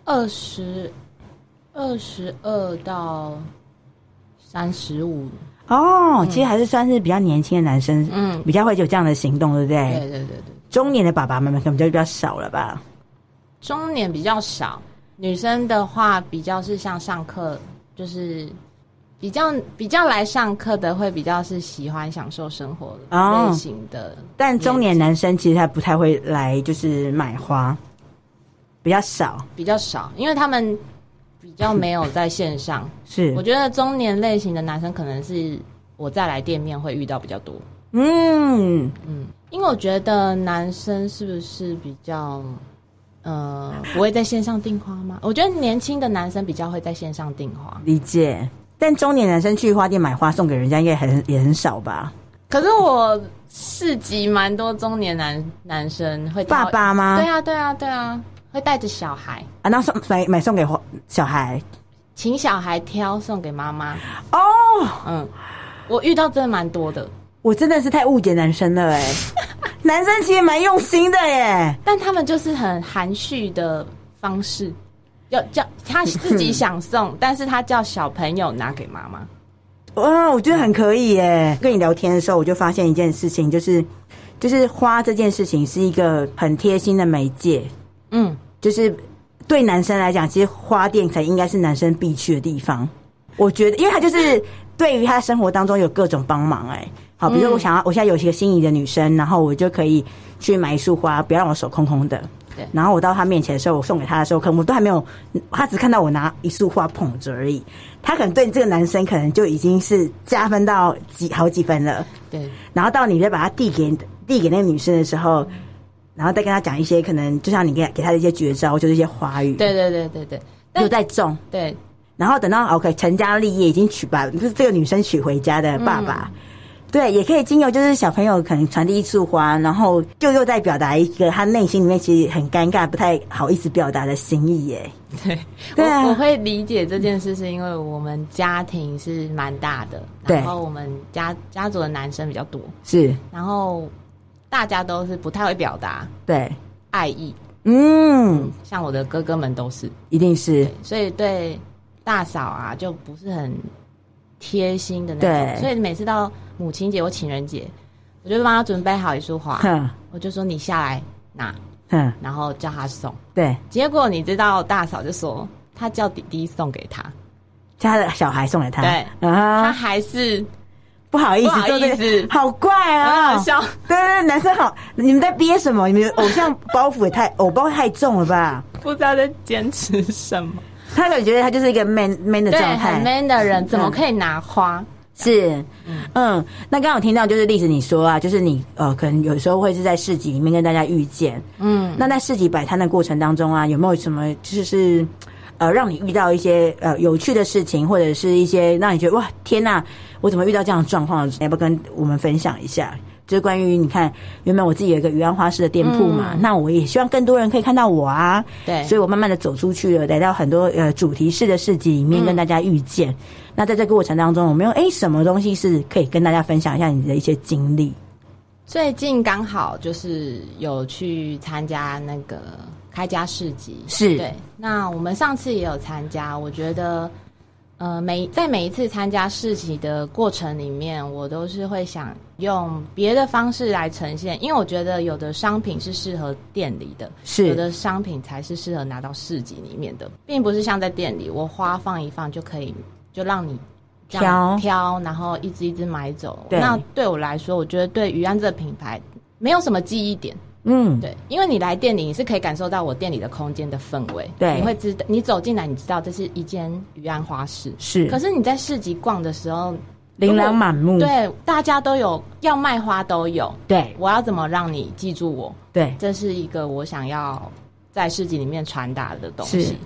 二十二十二到三十五哦，其实还是算是比较年轻的男生，嗯，比较会有这样的行动，对不对？对对对对。中年的爸爸妈妈可能就比较少了吧？中年比较少，女生的话比较是像上课，就是比较比较来上课的会比较是喜欢享受生活类型的，哦，但中年男生其实他不太会来，就是买花。比较少，比较少，因为他们比较没有在线上。*laughs* 是，我觉得中年类型的男生可能是我再来店面会遇到比较多。嗯嗯，因为我觉得男生是不是比较呃不会在线上订花吗？*laughs* 我觉得年轻的男生比较会在线上订花。理解，但中年男生去花店买花送给人家应该很也很少吧？可是我市集蛮多中年男男生会爸爸吗？对啊，对啊，对啊。会带着小孩啊，那送买买送给小孩，请小孩挑送给妈妈哦。嗯，我遇到真的蛮多的，我真的是太误解男生了哎。*laughs* 男生其实蛮用心的耶，但他们就是很含蓄的方式，要叫他自己想送，*laughs* 但是他叫小朋友拿给妈妈。哇，我觉得很可以耶。跟你聊天的时候，我就发现一件事情，就是就是花这件事情是一个很贴心的媒介。嗯，就是对男生来讲，其实花店才应该是男生必去的地方。我觉得，因为他就是对于他生活当中有各种帮忙。哎，好，比如说我想要，我现在有一个心仪的女生，然后我就可以去买一束花，不要让我手空空的。对。然后我到他面前的时候，我送给他的时候，可能我都还没有，他只看到我拿一束花捧着而已。他可能对这个男生可能就已经是加分到几好几分了。对。然后到你再把它递给递给那个女生的时候。然后再跟他讲一些可能，就像你给给他的一些绝招，就是一些花语。对对对对对，又在种。对。然后等到 OK 成家立业，已经娶把就是这个女生娶回家的爸爸，嗯、对，也可以经由就是小朋友可能传递一束花，然后就又在表达一个他内心里面其实很尴尬、不太好意思表达的心意耶。对，对啊，我我会理解这件事，是因为我们家庭是蛮大的，然后我们家家族的男生比较多，是，然后大家都是不太会表达对。爱意，嗯，像我的哥哥们都是，一定是，所以对大嫂啊就不是很贴心的那种，所以每次到母亲节或情人节，我就帮他准备好一束花，我就说你下来拿。嗯，然后叫他送，对，结果你知道大嫂就说他叫弟弟送给他，叫他的小孩送给他，对，啊，他还是不好意思，不好意思，好怪啊，很好笑，对对，男生好，你们在憋什么？你们偶像包袱也太偶包太重了吧？不知道在坚持什么，他感觉他就是一个 man man 的状态，很 man 的人，怎么可以拿花？是，嗯，嗯，那刚刚我听到就是例子你说啊，就是你呃，可能有时候会是在市集里面跟大家遇见，嗯，那在市集摆摊的过程当中啊，有没有什么就是呃，让你遇到一些呃有趣的事情，或者是一些让你觉得哇，天呐，我怎么遇到这样的状况？要不要跟我们分享一下？就是关于你看，原本我自己有一个鱼安花式的店铺嘛，嗯、那我也希望更多人可以看到我啊，对，所以我慢慢的走出去了，来到很多呃主题式的市集里面跟大家遇见。嗯那在这个过程当中，有没有哎什么东西是可以跟大家分享一下你的一些经历？最近刚好就是有去参加那个开家市集，是对。那我们上次也有参加，我觉得呃每在每一次参加市集的过程里面，我都是会想用别的方式来呈现，因为我觉得有的商品是适合店里的，是有的商品才是适合拿到市集里面的，并不是像在店里我花放一放就可以。就让你挑挑，然后一只一只买走。那对我来说，我觉得对于安这个品牌没有什么记忆点。嗯，对，因为你来店里，你是可以感受到我店里的空间的氛围。对，你会知道，你走进来，你知道这是一间鱼安花市。是，可是你在市集逛的时候，琳琅满目。对，大家都有要卖花都有。对，我要怎么让你记住我？对，这是一个我想要在市集里面传达的东西。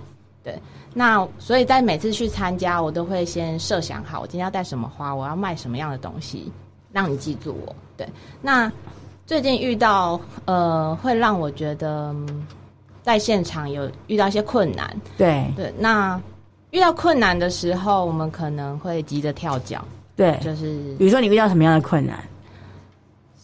对。那所以在每次去参加，我都会先设想好，我今天要带什么花，我要卖什么样的东西，让你记住我。对，那最近遇到呃，会让我觉得在现场有遇到一些困难。对对，那遇到困难的时候，我们可能会急着跳脚。对，就是比如说你遇到什么样的困难？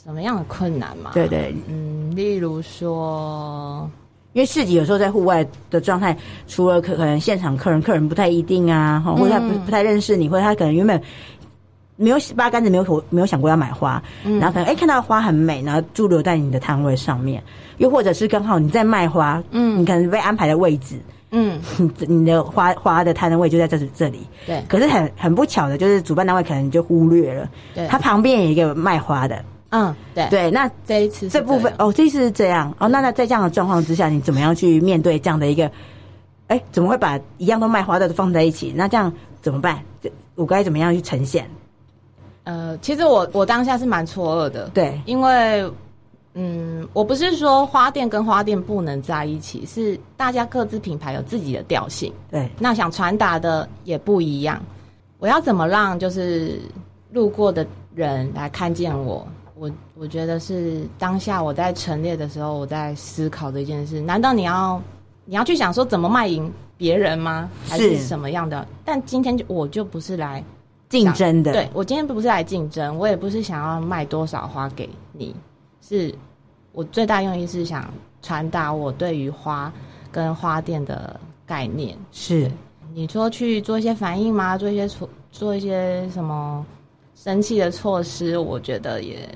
什么样的困难嘛？对对，嗯，例如说。因为市集有时候在户外的状态，除了可可能现场客人客人不太一定啊，或者他不不太认识你，或者他可能原本没有八竿子没有没有想过要买花，嗯、然后可能哎看到花很美，然后驻留在你的摊位上面，又或者是刚好你在卖花，嗯，你可能被安排的位置，嗯，*laughs* 你的花花的摊位就在这这里，对，可是很很不巧的就是主办单位可能就忽略了，对，他旁边有一个卖花的。嗯，对对，那这一次这部分哦，这一次是这样哦。那那在这样的状况之下，你怎么样去面对这样的一个？哎，怎么会把一样都卖花的都放在一起？那这样怎么办？我该怎么样去呈现？呃，其实我我当下是蛮错愕的，对，因为嗯，我不是说花店跟花店不能在一起，是大家各自品牌有自己的调性，对，那想传达的也不一样。我要怎么让就是路过的人来看见我？我我觉得是当下我在陈列的时候，我在思考的一件事。难道你要你要去想说怎么卖淫别人吗？还是什么样的？但今天就我就不是来竞争的。对，我今天不是来竞争，我也不是想要卖多少花给你。是我最大用意是想传达我对于花跟花店的概念。是你说去做一些反应吗？做一些做做一些什么？生气的措施，我觉得也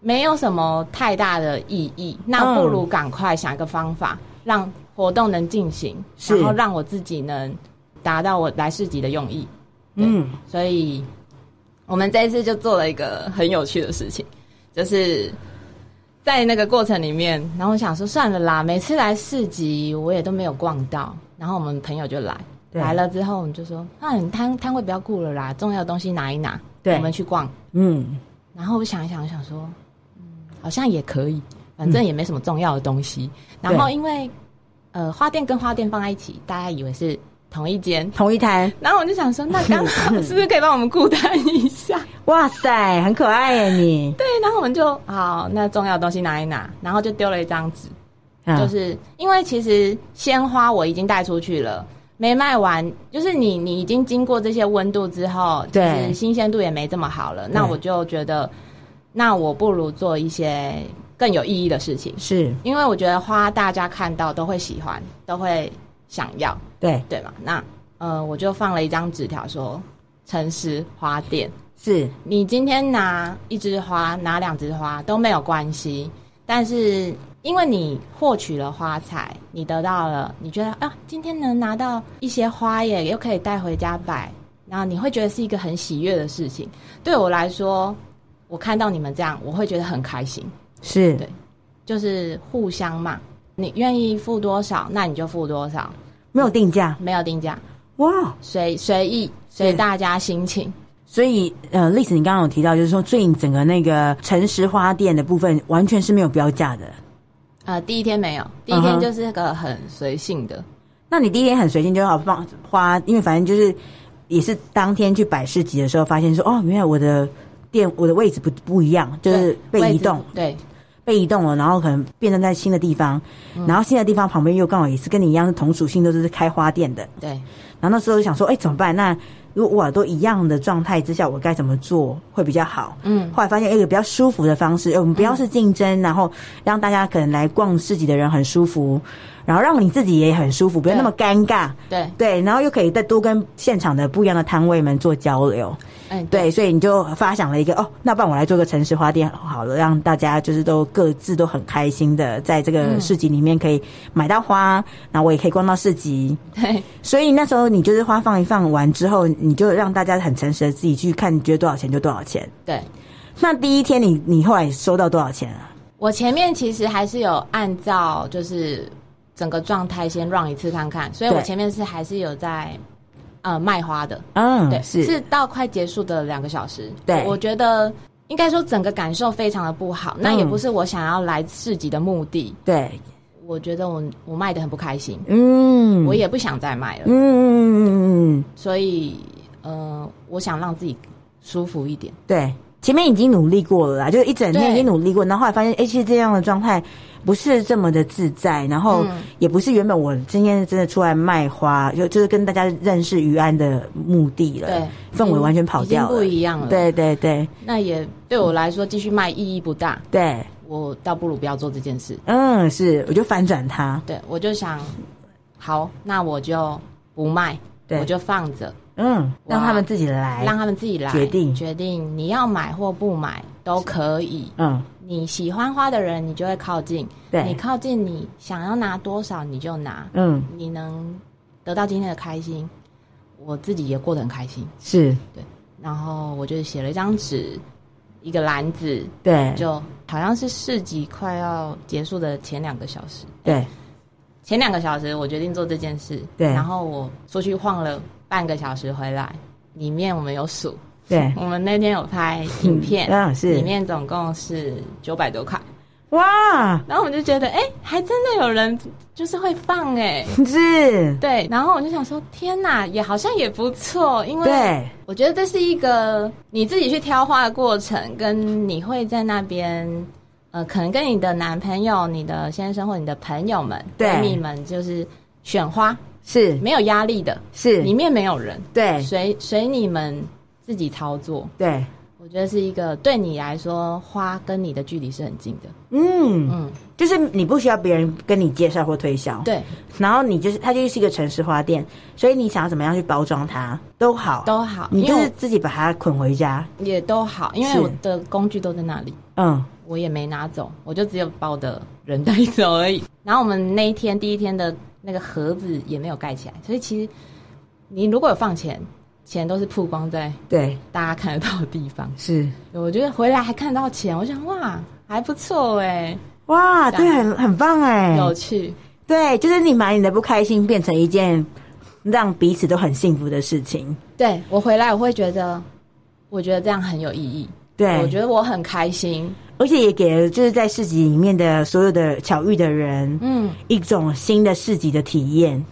没有什么太大的意义。那不如赶快想一个方法，让活动能进行，然后让我自己能达到我来市集的用意。嗯，所以我们这一次就做了一个很有趣的事情，就是在那个过程里面，然后我想说算了啦，每次来市集我也都没有逛到，然后我们朋友就来，来了之后我们就说，那你摊摊位不要顾了啦，重要的东西拿一拿。对，我们去逛，嗯，然后我想一想，我想说，嗯，好像也可以，反正也没什么重要的东西。嗯、然后因为，呃，花店跟花店放在一起，大家以为是同一间、同一摊。然后我就想说，那刚好是不是可以帮我们顾摊一下？*laughs* 哇塞，很可爱耶你！对，然后我们就好，那重要的东西拿一拿，然后就丢了一张纸，嗯、就是因为其实鲜花我已经带出去了，没卖完，就是你你已经经过这些温度之后，对，新鲜度也没这么好了，那我就觉得，那我不如做一些更有意义的事情，是。因为我觉得花大家看到都会喜欢，都会想要，对对嘛？那呃，我就放了一张纸条说。诚实花店是你今天拿一枝花，拿两枝花都没有关系，但是因为你获取了花材，你得到了，你觉得啊，今天能拿到一些花耶，又可以带回家摆，然后你会觉得是一个很喜悦的事情。对我来说，我看到你们这样，我会觉得很开心。是对，就是互相嘛，你愿意付多少，那你就付多少，没有定价，没有定价，哇，随随意。随大家心情，所以呃，丽子，你刚刚有提到，就是说最近整个那个诚实花店的部分，完全是没有标价的。呃，第一天没有，第一天就是个很随性的。Uh-huh. 那你第一天很随性，就要放花，因为反正就是也是当天去摆市集的时候，发现说哦，原来我的店我的位置不不一样，就是被移动，对，被移动了，然后可能变成在新的地方，嗯、然后新的地方旁边又刚好也是跟你一样是同属性，都是开花店的，对。然后那时候就想说，哎，怎么办？那如果我都一样的状态之下，我该怎么做会比较好？嗯，后来发现一个比较舒服的方式，我们不要是竞争，嗯，然后让大家可能来逛市集的人很舒服，然后让你自己也很舒服，不要那么尴尬。对对，然后又可以再多跟现场的不一样的摊位们做交流。嗯，对，所以你就发想了一个哦，那不然我来做个城市花店好了，让大家就是都各自都很开心的在这个市集里面可以买到花，那、嗯、我也可以逛到市集。*laughs* 对，所以那时候你就是花放一放完之后，你就让大家很诚实的自己去看，你觉得多少钱就多少钱。对，那第一天你你后来收到多少钱啊？我前面其实还是有按照就是整个状态先 run 一次看看，所以我前面是还是有在。呃，卖花的，嗯，对，是。是到快结束的两个小时，对，我觉得应该说整个感受非常的不好，嗯，那也不是我想要来市集的目的，对，我觉得我我卖的很不开心，嗯，我也不想再卖了，嗯嗯嗯，所以呃，我想让自己舒服一点，对，前面已经努力过了啦，就是一整天已经努力过，然后后来发现，哎，其实这样的状态。不是这么的自在，然后也不是原本我今天真的出来卖花，就就是跟大家认识于安的目的了。对，氛围完全跑掉了，不一样了。对对对，那也对我来说继续卖意义不大。对，我倒不如不要做这件事。嗯，是，我就反转它。对，我就想，好，那我就不卖，对，我就放着。嗯，让他们自己来，让他们自己来决定决定你要买或不买都可以。嗯。你喜欢花的人，你就会靠近。对，你靠近，你想要拿多少你就拿。嗯，你能得到今天的开心，我自己也过得很开心。是，对。然后我就写了一张纸，一个篮子。对，就好像是市集快要结束的前两个小时。对，前两个小时我决定做这件事。对，然后我出去晃了半个小时回来，里面我们有数。对，我们那天有拍影片，嗯，是。里面总共是九百多块，哇！然后我们就觉得，哎、欸，还真的有人就是会放、欸，哎，*laughs* 是，对。然后我就想说，天哪，也好像也不错，因为我觉得这是一个你自己去挑花的过程，跟你会在那边，呃，可能跟你的男朋友、你的先生或你的朋友们、闺蜜们，就是选花。是。没有压力的，是。里面没有人，对，随随你们。自己操作，对，我觉得是一个对你来说，花跟你的距离是很近的。嗯嗯，就是你不需要别人跟你介绍或推销，对。然后你就是它就是一个城市花店，所以你想要怎么样去包装它都好，都好。你就是自己把它捆回家也都好，因为我的工具都在那里。嗯，我也没拿走，我就只有把我的人带走而已。然后我们那一天第一天的那个盒子也没有盖起来，所以其实你如果有放钱。钱都是曝光在对。大家看得到的地方，是。我觉得回来还看得到钱，我想哇还不错哎、欸，哇这很很棒哎、欸，有趣，对，就是你把你的不开心变成一件让彼此都很幸福的事情。对我回来我会觉得，我觉得这样很有意义，对，我觉得我很开心，而且也给了就是在市集里面的所有的巧遇的人，嗯，一种新的市集的体验。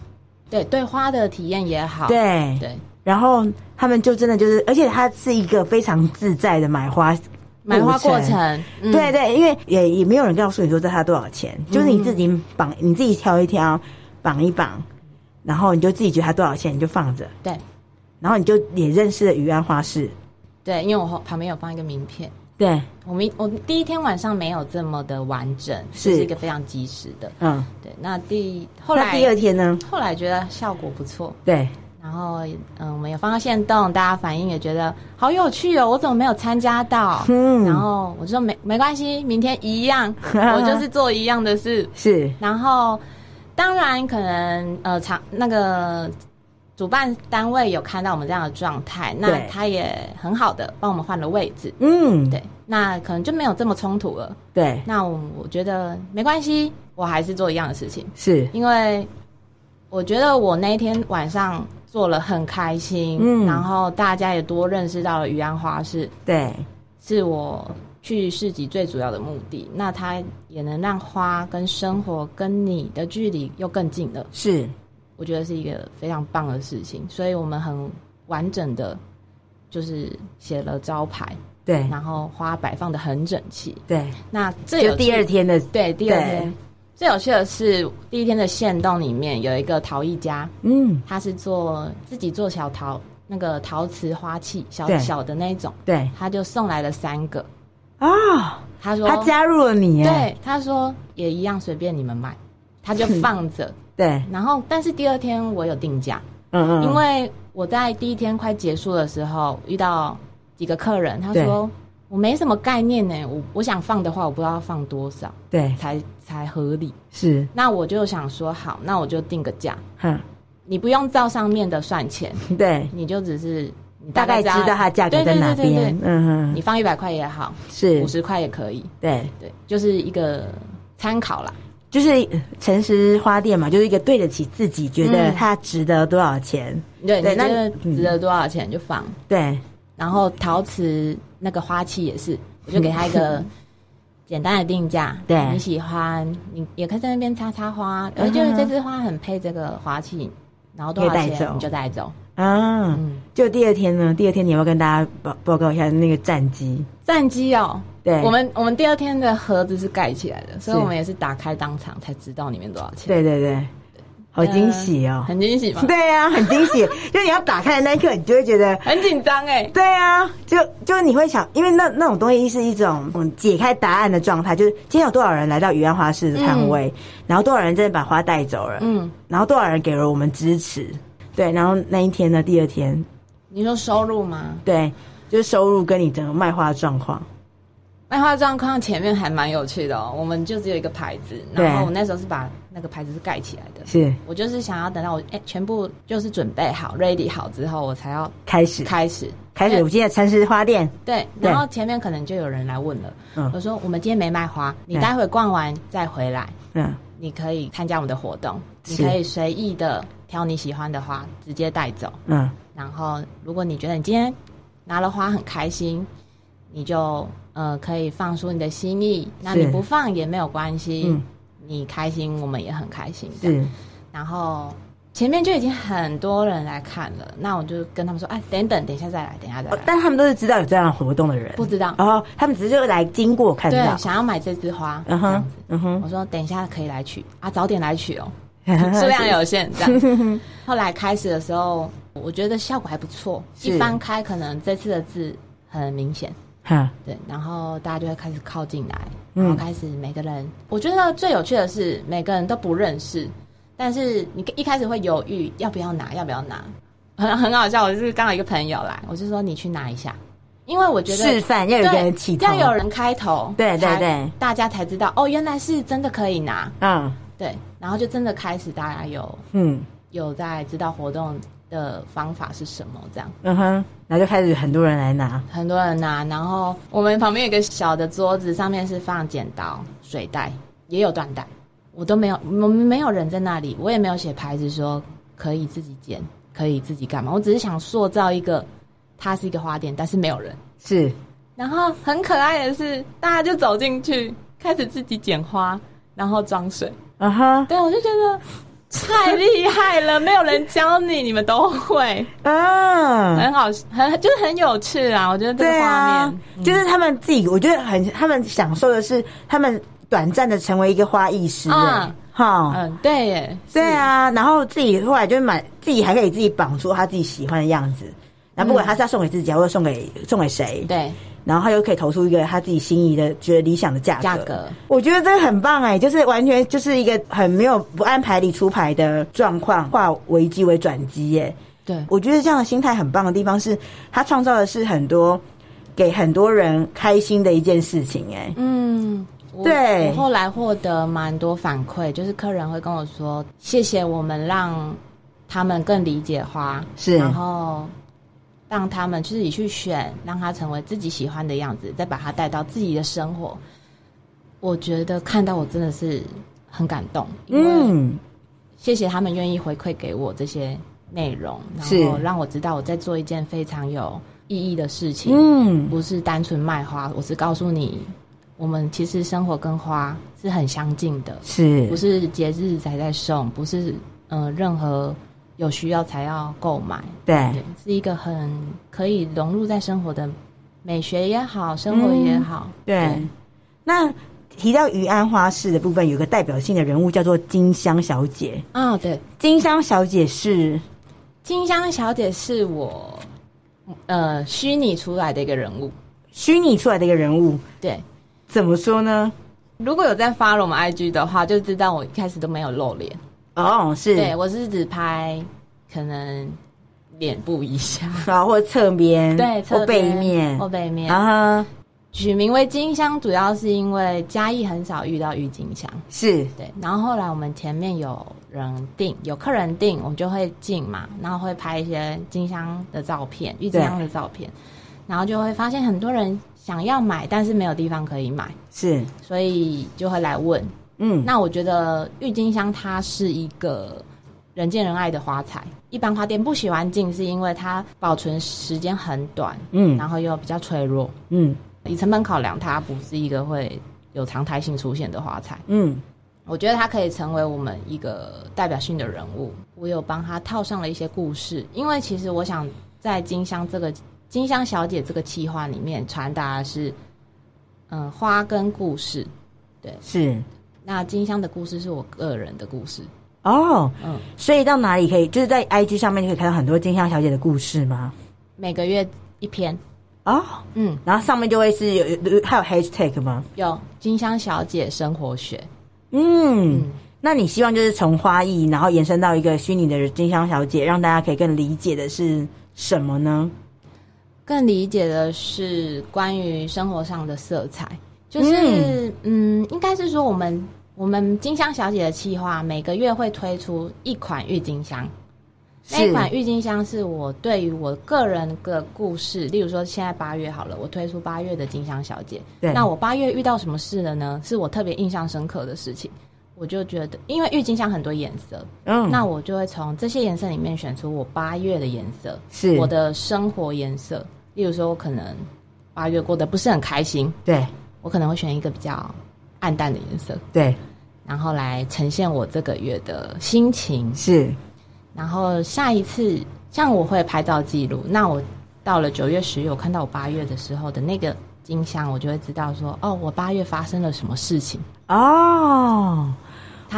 对对，花的体验也好，对。对。然后他们就真的就是，而且它是一个非常自在的买花买花过程。嗯、对对，因为也也没有人告诉你说这它多少钱，嗯、就是你自己绑，你自己挑一挑，绑一绑，然后你就自己觉得它多少钱，你就放着。对，然后你就也认识了余安花市。对，因为我旁边有放一个名片。对，我们我第一天晚上没有这么的完整，是，是一个非常及时的。嗯，对。那第后来第二天呢？后来觉得效果不错。对。然后，嗯，我们有放到线动，大家反应也觉得好有趣哦。我怎么没有参加到？嗯。然后我就说没没关系，明天一样，*laughs* 我就是做一样的事。是。然后，当然可能呃，场那个。主办单位有看到我们这样的状态，那他也很好的帮我们换了位置。嗯，对，那可能就没有这么冲突了。对，那我我觉得没关系，我还是做一样的事情。是因为我觉得我那一天晚上做了很开心，嗯，然后大家也多认识到了余安花市。对，是我去市集最主要的目的。那它也能让花跟生活跟你的距离又更近了。是。我觉得是一个非常棒的事情，所以我们很完整的，就是写了招牌，对，然后花摆放的很整齐，对。那这有第二天的，对，第二天最有趣的是第一天的限动里面有一个陶艺家，嗯，他是做自己做小陶那个陶瓷花器，小小的那种，对，他就送来了三个。啊，哦，他说他加入了你，对，他说也一样随便你们买，他就放着。*laughs* 对，然后但是第二天我有定价，嗯嗯，因为我在第一天快结束的时候遇到几个客人，他说我没什么概念呢，我我想放的话，我不知道要放多少，对，才才合理。是，那我就想说好，那我就定个价，哼，你不用照上面的算钱，*laughs* 对，你就只是你大概知道它价格在哪边，嗯哼，你放一百块也好，是。五十块也可以，对。对，就是一个参考啦。就是诚实花店嘛，就是一个对得起自己，觉得它值得多少钱。嗯、对，对，那值得多少钱就放。对，然后陶瓷那个花器也是，我就给他一个 *laughs* 简单的定价。对，你喜欢，你也可以在那边插插花。而就是这支花很配这个花器，然后多少钱你就带走。啊，嗯，就第二天呢？第二天你要跟大家报报告一下那个战机？战机哦。对，我们我们第二天的盒子是盖起来的，所以我们也是打开当场才知道里面多少钱。对对对，好惊喜哦，很惊喜嘛。对啊，很惊喜，*laughs* 就你要打开的那一刻，你就会觉得很紧张哎。对啊，就就你会想，因为那那种东西是一种解开答案的状态，就是今天有多少人来到雨安花市的摊位，然后多少人真的把花带走了，嗯，然后多少人给了我们支持，对，然后那一天呢，第二天，你说收入吗？对，就是收入跟你整个卖花的状况。卖花状况前面还蛮有趣的哦，我们就只有一个牌子，然后我那时候是把那个牌子是盖起来的，是。我就是想要等到我哎全部就是准备好 ready 好之后，我才要开始。开始。开始。我今天诚实花店。对，然后前面可能就有人来问了，嗯，我说我们今天没卖花，你待会逛完再回来，嗯，你可以参加我们的活动，你可以随意的挑你喜欢的花直接带走，嗯，然后如果你觉得你今天拿了花很开心，你就。呃，可以放出你的心意，那你不放也没有关系，嗯、你开心我们也很开心。对，然后前面就已经很多人来看了，那我就跟他们说，哎，等等，等一下再来，等一下再来。但他们都是知道有这样的活动的人，不知道，然后他们只是就来经过看到，想要买这支花，嗯哼，嗯哼。我说等一下可以来取啊，早点来取哦，*laughs* 数量有限。这样，*laughs* 后来开始的时候，我觉得效果还不错，一翻开可能这次的字很明显。哈，对，然后大家就会开始靠近来，然后开始每个人，嗯、我觉得最有趣的是每个人都不认识，但是你一开始会犹豫要不要拿，要不要拿，很 *laughs* 很好笑。我就是刚好一个朋友来，我就说你去拿一下，因为我觉得示范要有人起头，要有人开头，对对对，大家才知道哦，原来是真的可以拿，嗯，对，然后就真的开始大家有嗯。有在知道活动的方法是什么？这样，嗯哼，然后就开始很多人来拿，很多人拿。然后我们旁边有一个小的桌子，上面是放剪刀、水袋，也有缎带。我都没有，我们没有人在那里，我也没有写牌子说可以自己剪，可以自己干嘛。我只是想塑造一个，它是一个花店，但是没有人。是，然后很可爱的是，大家就走进去，开始自己剪花，然后装水。啊哈，对，我就觉得。太厉害了，没有人教你，你们都会，嗯，*laughs* 很好，很就是很有趣啊！我觉得这个画面、啊嗯，就是他们自己，我觉得很，他们享受的是他们短暂的成为一个花艺师，嗯，哈，嗯，对耶，对啊，然后自己后来就买，自己还可以自己绑出他自己喜欢的样子，然后不管他是要送给自己，或者送给送给谁，对。然后他又可以投出一个他自己心仪的、觉得理想的价格。价格，我觉得这个很棒哎，就是完全就是一个很没有不按牌理出牌的状况，化危机为转机耶。对，我觉得这样的心态很棒的地方是，他创造的是很多给很多人开心的一件事情哎。嗯，对。我后来获得蛮多反馈，就是客人会跟我说：“谢谢我们让他们更理解花。”是，然后。让他们自己去选，让他成为自己喜欢的样子，再把他带到自己的生活。我觉得看到我真的是很感动，因为谢谢他们愿意回馈给我这些内容，然后让我知道我在做一件非常有意义的事情。嗯，不是单纯卖花，我是告诉你，我们其实生活跟花是很相近的，是不是节日才在送？不是，嗯、呃，任何。有需要才要购买，对，对，是一个很可以融入在生活的美学也好，生活也好。嗯、对，对，那提到余安花市的部分，有个代表性的人物叫做金香小姐。啊、哦，对，金香小姐是金香小姐是我呃虚拟出来的一个人物，虚拟出来的一个人物。对，怎么说呢？如果有在 follow 我们 IG 的话，就知道我一开始都没有露脸。哦，是，对，我是只拍可能脸部以下，*laughs* 啊，或侧边，对，或背面，或背面。啊，取名为金香，主要是因为嘉义很少遇到郁金香，是。对。然后后来我们前面有人订，有客人订，我们就会进嘛，然后会拍一些金香的照片，郁金香的照片，然后就会发现很多人想要买，但是没有地方可以买，是，所以就会来问。嗯，那我觉得郁金香它是一个人见人爱的花材，一般花店不喜欢进，是因为它保存时间很短，嗯，然后又比较脆弱，嗯，以成本考量，它不是一个会有常态性出现的花材，嗯，我觉得它可以成为我们一个代表性的人物。我有帮他套上了一些故事，因为其实我想在金香这个金香小姐这个企划里面传达的是，嗯，花跟故事，对，是。那金香的故事是我个人的故事哦，嗯，所以到哪里可以，就是在 IG 上面就可以看到很多金香小姐的故事吗？每个月一篇哦，嗯，然后上面就会是有有还有 hashtag 吗？有金香小姐生活学，嗯，嗯，那你希望就是从花艺，然后延伸到一个虚拟的金香小姐，让大家可以更理解的是什么呢？更理解的是关于生活上的色彩。就是嗯，嗯，应该是说我们我们金香小姐的企划每个月会推出一款郁金香，那一款郁金香是我对于我个人的故事，例如说现在八月好了，我推出八月的金香小姐，对，那我八月遇到什么事了呢？是我特别印象深刻的事情，我就觉得，因为郁金香很多颜色，嗯，那我就会从这些颜色里面选出我八月的颜色，是。我的生活颜色，例如说我可能八月过得不是很开心，对。我可能会选一个比较暗淡的颜色，对，然后来呈现我这个月的心情。是，然后下一次像我会拍照记录，那我到了九月、十月，我看到我八月的时候的那个金香，我就会知道说，哦，我八月发生了什么事情。哦，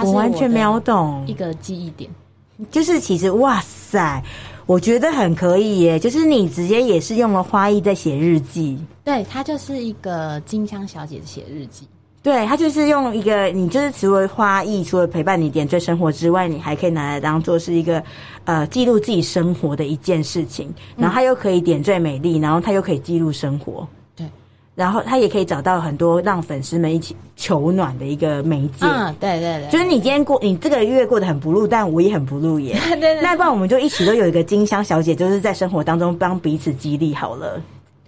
我完全秒懂一个记忆点，就是其实哇塞。我觉得很可以耶，就是你直接也是用了花艺在写日记，对，它就是一个金香小姐的写日记，对，它就是用一个你就是除了花艺，除了陪伴你点缀生活之外，你还可以拿来当做是一个呃记录自己生活的一件事情，然后它又可以点缀美丽，然后它又可以记录生活。对然后它也可以找到很多让粉丝们一起求暖的一个媒介。嗯，对对对，就是你今天过，你这个月过得很 blue，但我也很 blue 耶。对，对对。那不然我们就一起都有一个金香小姐，就是在生活当中帮彼此激励好了。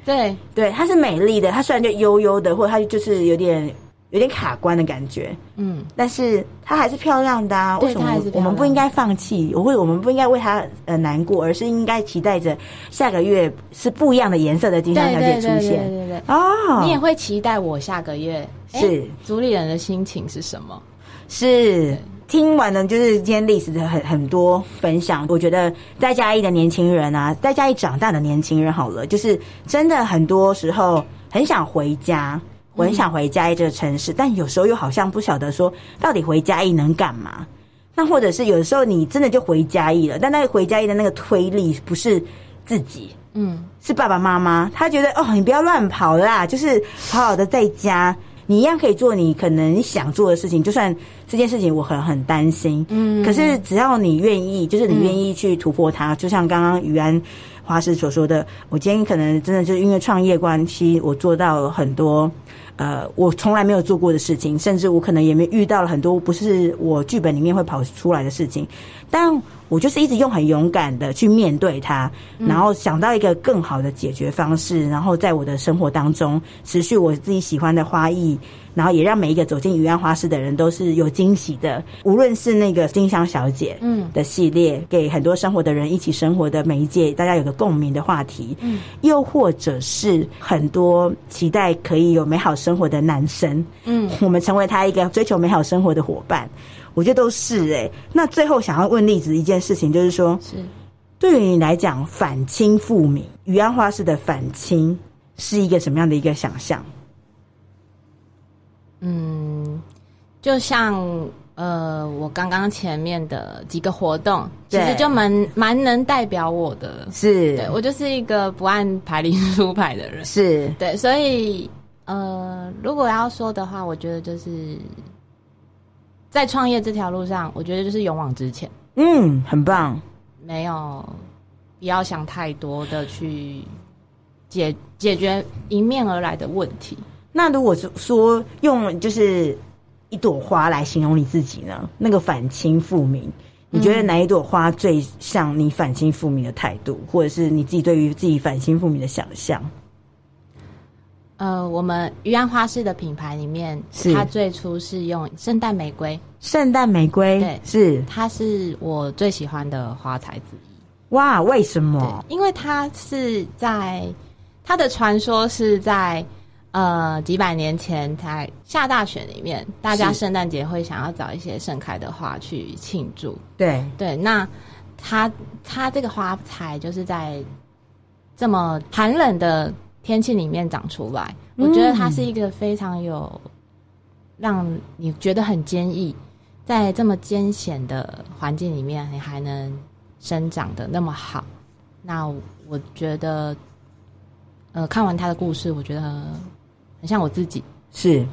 对对，她是美丽的，她虽然就悠悠的，或者她就是有点。有点卡关的感觉，嗯，但是她还是漂亮的啊。为什么我们不应该放弃？我会，我们不应该为她呃难过，而是应该期待着下个月是不一样的颜色的金香小姐出现。对对对，对，对，对哦，你也会期待我下个月是主理人的心情是什么？是听完了就是今天历史的很很多分享，我觉得在嘉义的年轻人啊，在嘉义长大的年轻人，好了，就是真的很多时候很想回家，我很想回嘉义这个城市，嗯、但有时候又好像不晓得说到底回嘉义能干嘛。那或者是有的时候你真的就回嘉义了，但那个回嘉义的那个推力不是自己，嗯，是爸爸妈妈，他觉得哦，你不要乱跑啦，就是好好的在家。你一样可以做你可能想做的事情，就算这件事情我很很担心，嗯，可是只要你愿意，就是你愿意去突破它，嗯、就像刚刚于安花师所说的，我今天可能真的就是因为创业关系，我做到了很多。呃，我从来没有做过的事情，甚至我可能也没遇到了很多不是我剧本里面会跑出来的事情，但我就是一直用很勇敢的去面对它，然后想到一个更好的解决方式，然后在我的生活当中持续我自己喜欢的花艺。然后也让每一个走进鱼安花市的人都是有惊喜的，无论是那个金香小姐嗯的系列，嗯、给很多生活的人一起生活的媒介，大家有个共鸣的话题，嗯，又或者是很多期待可以有美好生活的男生，嗯，我们成为他一个追求美好生活的伙伴，我觉得都是哎、欸。那最后想要问栗子一件事情，就是说，是。对于你来讲，反清复明，于安花式的反清是一个什么样的一个想象？嗯，就像呃，我刚刚前面的几个活动，其实就蛮蛮能代表我的，是。对我就是一个不按牌理出牌的人，是。对，所以呃，如果要说的话，我觉得就是在创业这条路上，我觉得就是勇往直前，嗯，很棒，没有不要想太多的去解解决迎面而来的问题。那如果是说用就是一朵花来形容你自己呢？那个反清复明，你觉得哪一朵花最像你反清复明的态度，或者是你自己对于自己反清复明的想象？呃，我们于安花市的品牌里面，是它最初是用圣诞玫瑰。圣诞玫瑰，对，是它是我最喜欢的花材之一。哇，为什么？因为它是在它的传说是在。呃，几百年前在下大雪里面，大家圣诞节会想要找一些盛开的花去庆祝。对对，那它它这个花材就是在这么寒冷的天气里面长出来，嗯、我觉得它是一个非常有让你觉得很坚毅，在这么艰险的环境里面，你还能生长的那么好。那我觉得，呃，看完他的故事，我觉得很。像我自己是，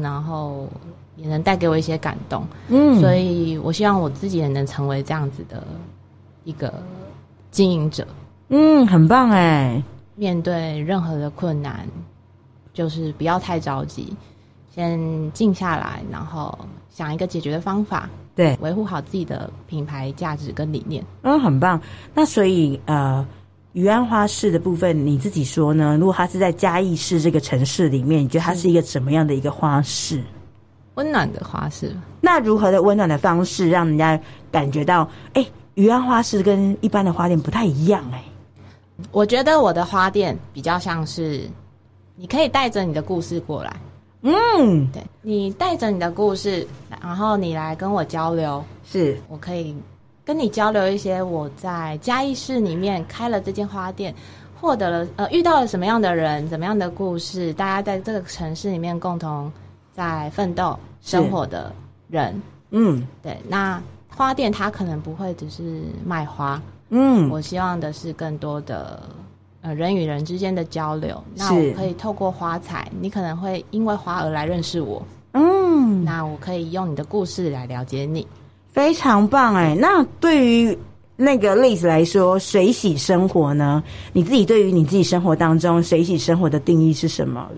然后也能带给我一些感动，嗯，所以我希望我自己也能成为这样子的一个经营者，嗯，很棒哎。面对任何的困难，就是不要太着急，先静下来，然后想一个解决的方法，对，维护好自己的品牌价值跟理念，嗯，很棒。那所以呃。余安花市的部分，你自己说呢？如果它是在嘉义市这个城市里面，你觉得它是一个什么样的一个花市？温暖的花市。那如何的温暖的方式，让人家感觉到，哎、欸，于安花市跟一般的花店不太一样、欸？哎，我觉得我的花店比较像是，你可以带着你的故事过来。嗯，对，你带着你的故事，然后你来跟我交流，是我可以。跟你交流一些我在嘉义市里面开了这间花店，获得了呃遇到了什么样的人，怎么样的故事，大家在这个城市里面共同在奋斗生活的人，嗯，对。那花店它可能不会只是卖花，嗯，我希望的是更多的呃人与人之间的交流。那我可以透过花彩，你可能会因为花而来认识我，嗯，那我可以用你的故事来了解你。非常棒哎！那对于那个例子来说，水洗生活呢？你自己对于你自己生活当中水洗生活的定义是什么？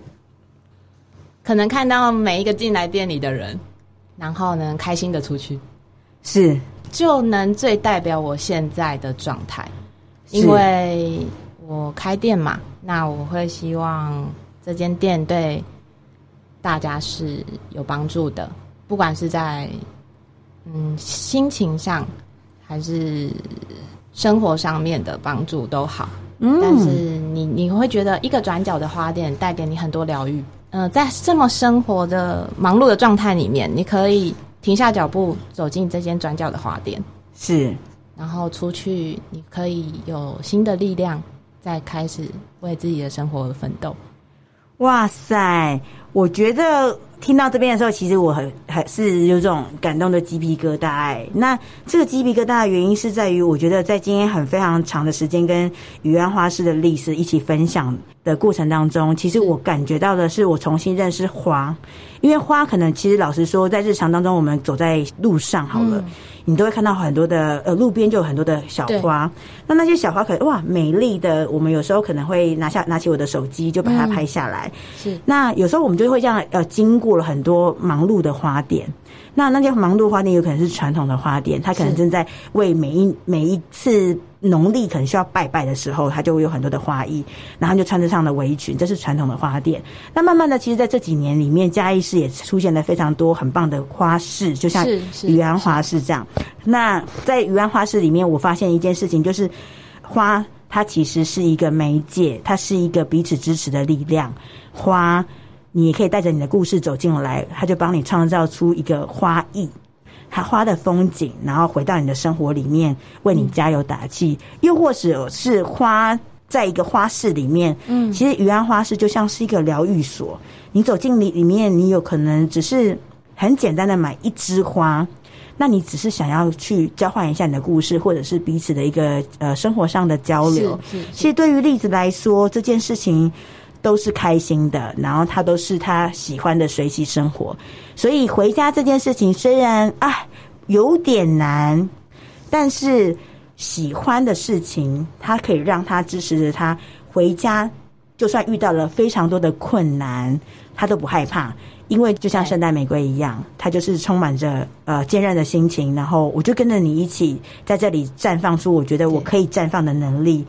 可能看到每一个进来店里的人，然后呢，开心的出去，是就能最代表我现在的状态。因为我开店嘛，那我会希望这间店对大家是有帮助的，不管是在。嗯，心情上还是生活上面的帮助都好。嗯，但是你你会觉得一个转角的花店带给你很多疗愈。嗯、呃，在这么生活的忙碌的状态里面，你可以停下脚步，走进这间转角的花店，是，然后出去，你可以有新的力量，再开始为自己的生活而奋斗。哇塞，我觉得。听到这边的时候，其实我很还是有这种感动的鸡皮疙瘩。哎，那这个鸡皮疙瘩的原因是在于，我觉得在今天很非常长的时间跟雨安花市的历史一起分享的过程当中，其实我感觉到的是我重新认识花，因为花可能其实老实说，在日常当中我们走在路上好了。嗯你都会看到很多的呃，路边就有很多的小花，那那些小花可能哇美丽的，我们有时候可能会拿下拿起我的手机就把它拍下来。嗯、是，那有时候我们就会这样呃，经过了很多忙碌的花店。那那些忙碌花店有可能是传统的花店，它可能正在为每一每一次农历可能需要拜拜的时候，它就会有很多的花艺，然后就穿着上的围裙，这是传统的花店。那慢慢的，其实在这几年里面，嘉义市也出现了非常多很棒的花市，就像渔安花市这样。那在渔安花市里面，我发现一件事情，就是花它其实是一个媒介，它是一个彼此支持的力量。花。你也可以带着你的故事走进来，它就帮你创造出一个花艺，他花的风景，然后回到你的生活里面，为你加油打气。又或者是花在一个花市里面，嗯，其实余安花市就像是一个疗愈所。你走进里里面，你有可能只是很简单的买一枝花，那你只是想要去交换一下你的故事，或者是彼此的一个呃生活上的交流。其实对于栗子来说，这件事情。都是开心的，然后他都是他喜欢的随喜生活，所以回家这件事情虽然啊有点难，但是喜欢的事情，他可以让他支持着他回家，就算遇到了非常多的困难，他都不害怕，因为就像圣诞玫瑰一样，他就是充满着呃坚韧的心情，然后我就跟着你一起在这里绽放出我觉得我可以绽放的能力。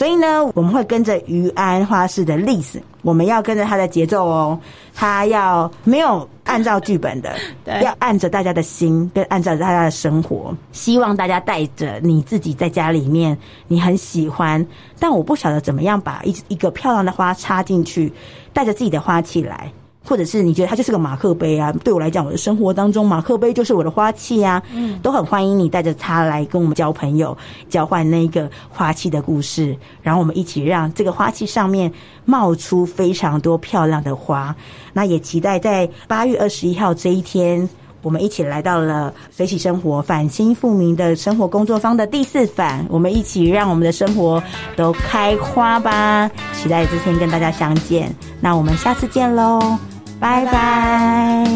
所以呢，我们会跟着于安花市的历史，我们要跟着他的节奏哦。他要没有按照剧本的，*laughs* 对，要按着大家的心，跟按照大家的生活。希望大家带着你自己在家里面，你很喜欢，但我不晓得怎么样把一一个漂亮的花插进去，带着自己的花器来。或者是你觉得它就是个马克杯啊？对我来讲，我的生活当中马克杯就是我的花器啊。嗯，都很欢迎你带着它来跟我们交朋友，交换那个花器的故事，然后我们一起让这个花器上面冒出非常多漂亮的花。那也期待在八月二十一号这一天。我们一起来到了水洗生活返青富民的生活工作坊的第四反，我们一起让我们的生活都开花吧！期待这天跟大家相见，那我们下次见喽，拜拜！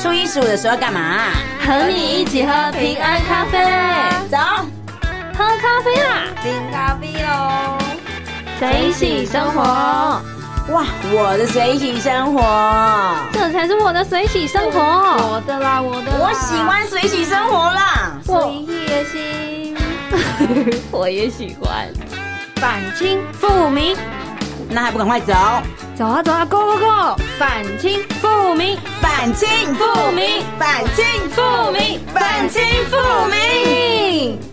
初一十五的时候干嘛？和你一起喝平安咖啡，走，喝咖啡啦，冰咖啡喽！水洗生活。哇，我的水洗生活，这才是我的水洗生活。我的啦，我的，我喜欢水洗生活啦，我也行，*laughs* 我也喜欢。反清复明，那还不赶快走？走啊走啊，Go Go Go！返青富民，返青富民，返青富民，返青富民。